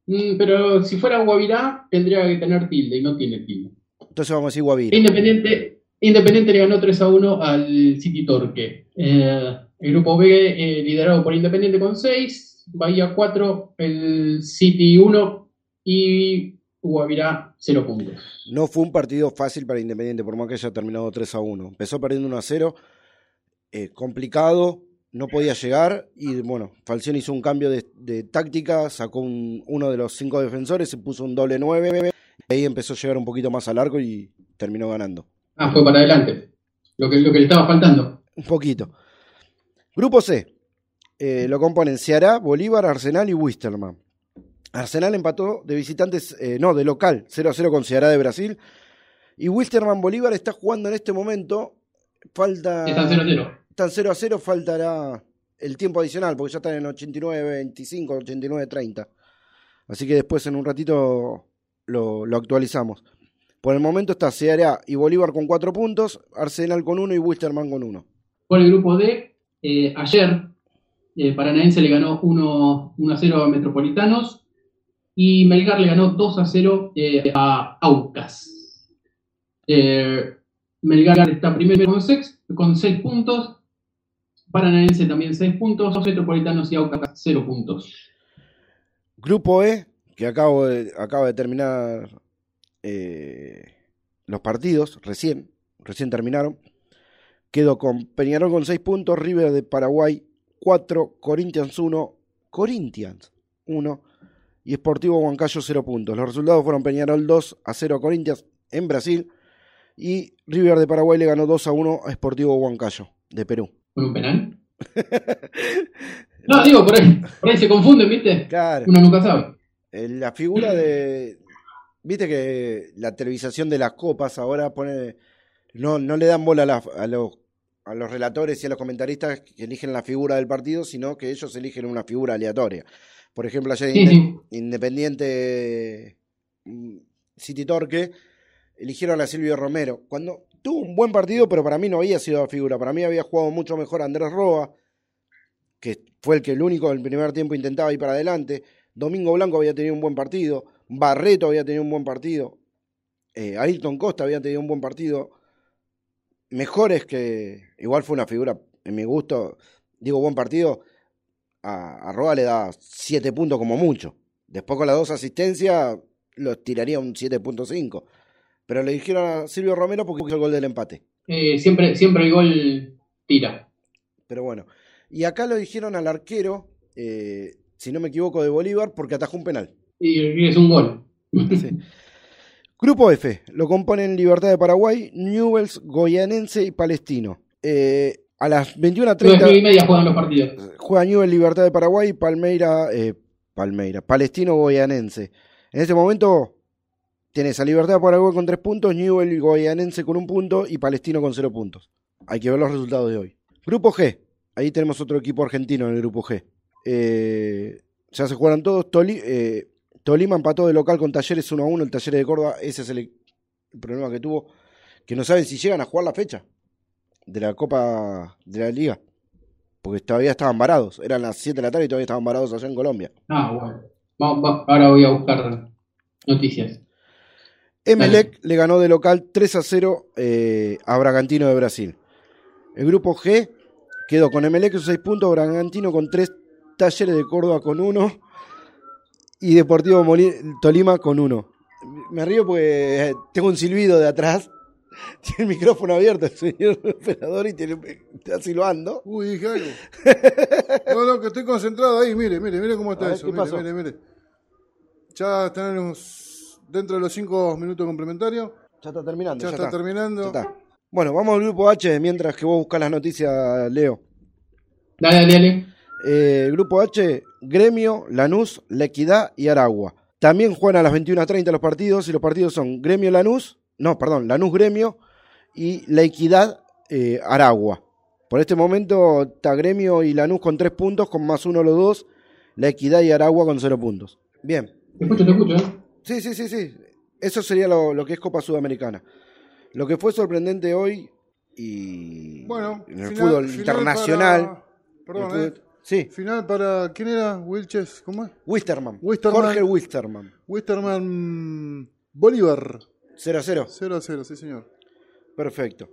Mm, pero si fuera Guavirá, tendría que tener tilde y no tiene tilde. Entonces vamos a decir Guavirá. Independiente, Independiente le ganó 3 a 1 al City Torque. Eh, el grupo B, eh, liderado por Independiente con 6, Bahía 4, el City 1 y Guavirá 0 puntos. No fue un partido fácil para Independiente, por más que haya terminado 3 a 1. Empezó perdiendo 1 a 0, eh, complicado, no podía llegar y bueno, Falcioni hizo un cambio de, de táctica, sacó un- uno de los cinco defensores, se puso un doble 9, y ahí empezó a llegar un poquito más al arco y terminó ganando. Ah, fue para adelante. Lo que, lo que le estaba faltando. Un poquito. Grupo C. eh, lo componen Ceará, Bolívar, Arsenal y Wisterman. Arsenal empató de visitantes, eh, no, de local, 0 a 0 con Ceará de Brasil. Y Wisterman Bolívar está jugando en este momento. Falta. Están 0 a 0. Están 0 a 0, faltará el tiempo adicional, porque ya están en 89-25, 89-30. Así que después en un ratito lo, lo actualizamos. Por el momento está Ceará y Bolívar con 4 puntos, Arsenal con 1 y Wisterman con 1. Por el grupo D, eh, ayer eh, Paranaense le ganó 1, 1 a 0 a Metropolitanos y Melgar le ganó 2 a 0 eh, a Aucas. Eh, Melgar está primero con 6 con seis puntos, Paranaense también 6 puntos, Metropolitanos y Aucas 0 puntos. Grupo E, que acabo de, acaba de terminar eh, los partidos, recién, recién terminaron. Quedó con Peñarol con 6 puntos, River de Paraguay 4, Corinthians 1, Corinthians 1 y Sportivo Huancayo 0 puntos. Los resultados fueron Peñarol 2 a 0 a Corinthians en Brasil y River de Paraguay le ganó 2 a 1 a Sportivo Huancayo de Perú. ¿Con un penal? No, digo, por ahí, por ahí se confunden, ¿viste? Claro. Uno nunca sabe. Eh, La figura de. Viste que la televisación de las copas ahora pone. No, no le dan bola a, la- a los, a los relatores y a los comentaristas que eligen la figura del partido, sino que ellos eligen una figura aleatoria. Por ejemplo, ayer Sí, Inde- sí. Independiente mm, City Torque eligieron a Silvio Romero. Cuando tuvo un buen partido, pero para mí no había sido la figura. Para mí había jugado mucho mejor Andrés Roa, que fue el que el único del primer tiempo intentaba ir para adelante. Domingo Blanco había tenido un buen partido. Barreto había tenido un buen partido. Eh, Costa había tenido un buen partido. Mejores que. Igual fue una figura, en mi gusto, digo buen partido. A, a Roa le da 7 puntos como mucho. Después con las dos asistencias los tiraría un 7.5. Pero le dijeron a Silvio Romero porque hizo el gol del empate. Eh, siempre, siempre el gol tira. Pero bueno. Y acá lo dijeron al arquero, eh, si no me equivoco, de Bolívar, porque atajó un penal. Y es un gol. Sí. Grupo F, lo componen Libertad de Paraguay, Newells, Goyanense y Palestino. Eh, a las 21.30 Nueve y media juegan los partidos. juega Newell Libertad de Paraguay, Palmeira, eh, Palmeira, Palestino Goyanense. En este momento tienes a Libertad Paraguay con 3 puntos, Newell Goyanense con un punto y Palestino con 0 puntos. Hay que ver los resultados de hoy. Grupo G, ahí tenemos otro equipo argentino en el grupo G. Eh, ya se jugaron todos. Eh, Tolima empató de local con Talleres 1 a 1, el Talleres de Córdoba, ese es el, problema que tuvo, que no saben si llegan a jugar la fecha de la Copa de la Liga, porque todavía estaban varados, eran las 7 de la tarde y todavía estaban varados allá en Colombia. Ah, bueno. Ahora voy a buscar noticias. Emelec le ganó de local 3 a 0 eh, a Bragantino de Brasil. El grupo G quedó con Emelec con 6 puntos, Bragantino con 3, Talleres de Córdoba con 1 y Deportivo Tolima con 1. Me río porque eh, tengo un silbido de atrás. Tiene el micrófono abierto el señor operador y tiene, está silbando. Uy, dije algo. No, no, que estoy concentrado ahí. Mire, mire, mire cómo está ver, eso. ¿qué Mire, mire, mire. Ya tenemos dentro de los cinco minutos complementarios. Ya está terminando. Ya, ya está, está. terminando. Ya está. Bueno, vamos al grupo H mientras que vos buscas las noticias, Leo. Dale, dale, dale. Eh, grupo H, Gremio, Lanús, La Equidad y Aragua. También juegan a las 21.30 los partidos y los partidos son Gremio Lanús, no, perdón, Lanús Gremio y La Equidad eh, Aragua. Por este momento está Gremio y Lanús con 3 puntos, con más uno los dos, La Equidad y Aragua con 0 puntos. Bien, Te escucho, te escucho. Sí, sí, sí, sí. Eso sería lo, lo que es Copa Sudamericana. Lo que fue sorprendente hoy y Bueno, en el final- fútbol final internacional. para- Perdón, fútbol- eh. Sí, Final para. ¿Quién era? Wilches. ¿Cómo es? Wisterman. Wisterman. Jorge Wisterman. Wisterman Bolívar. 0 a 0. 0 a 0, sí, señor. Perfecto.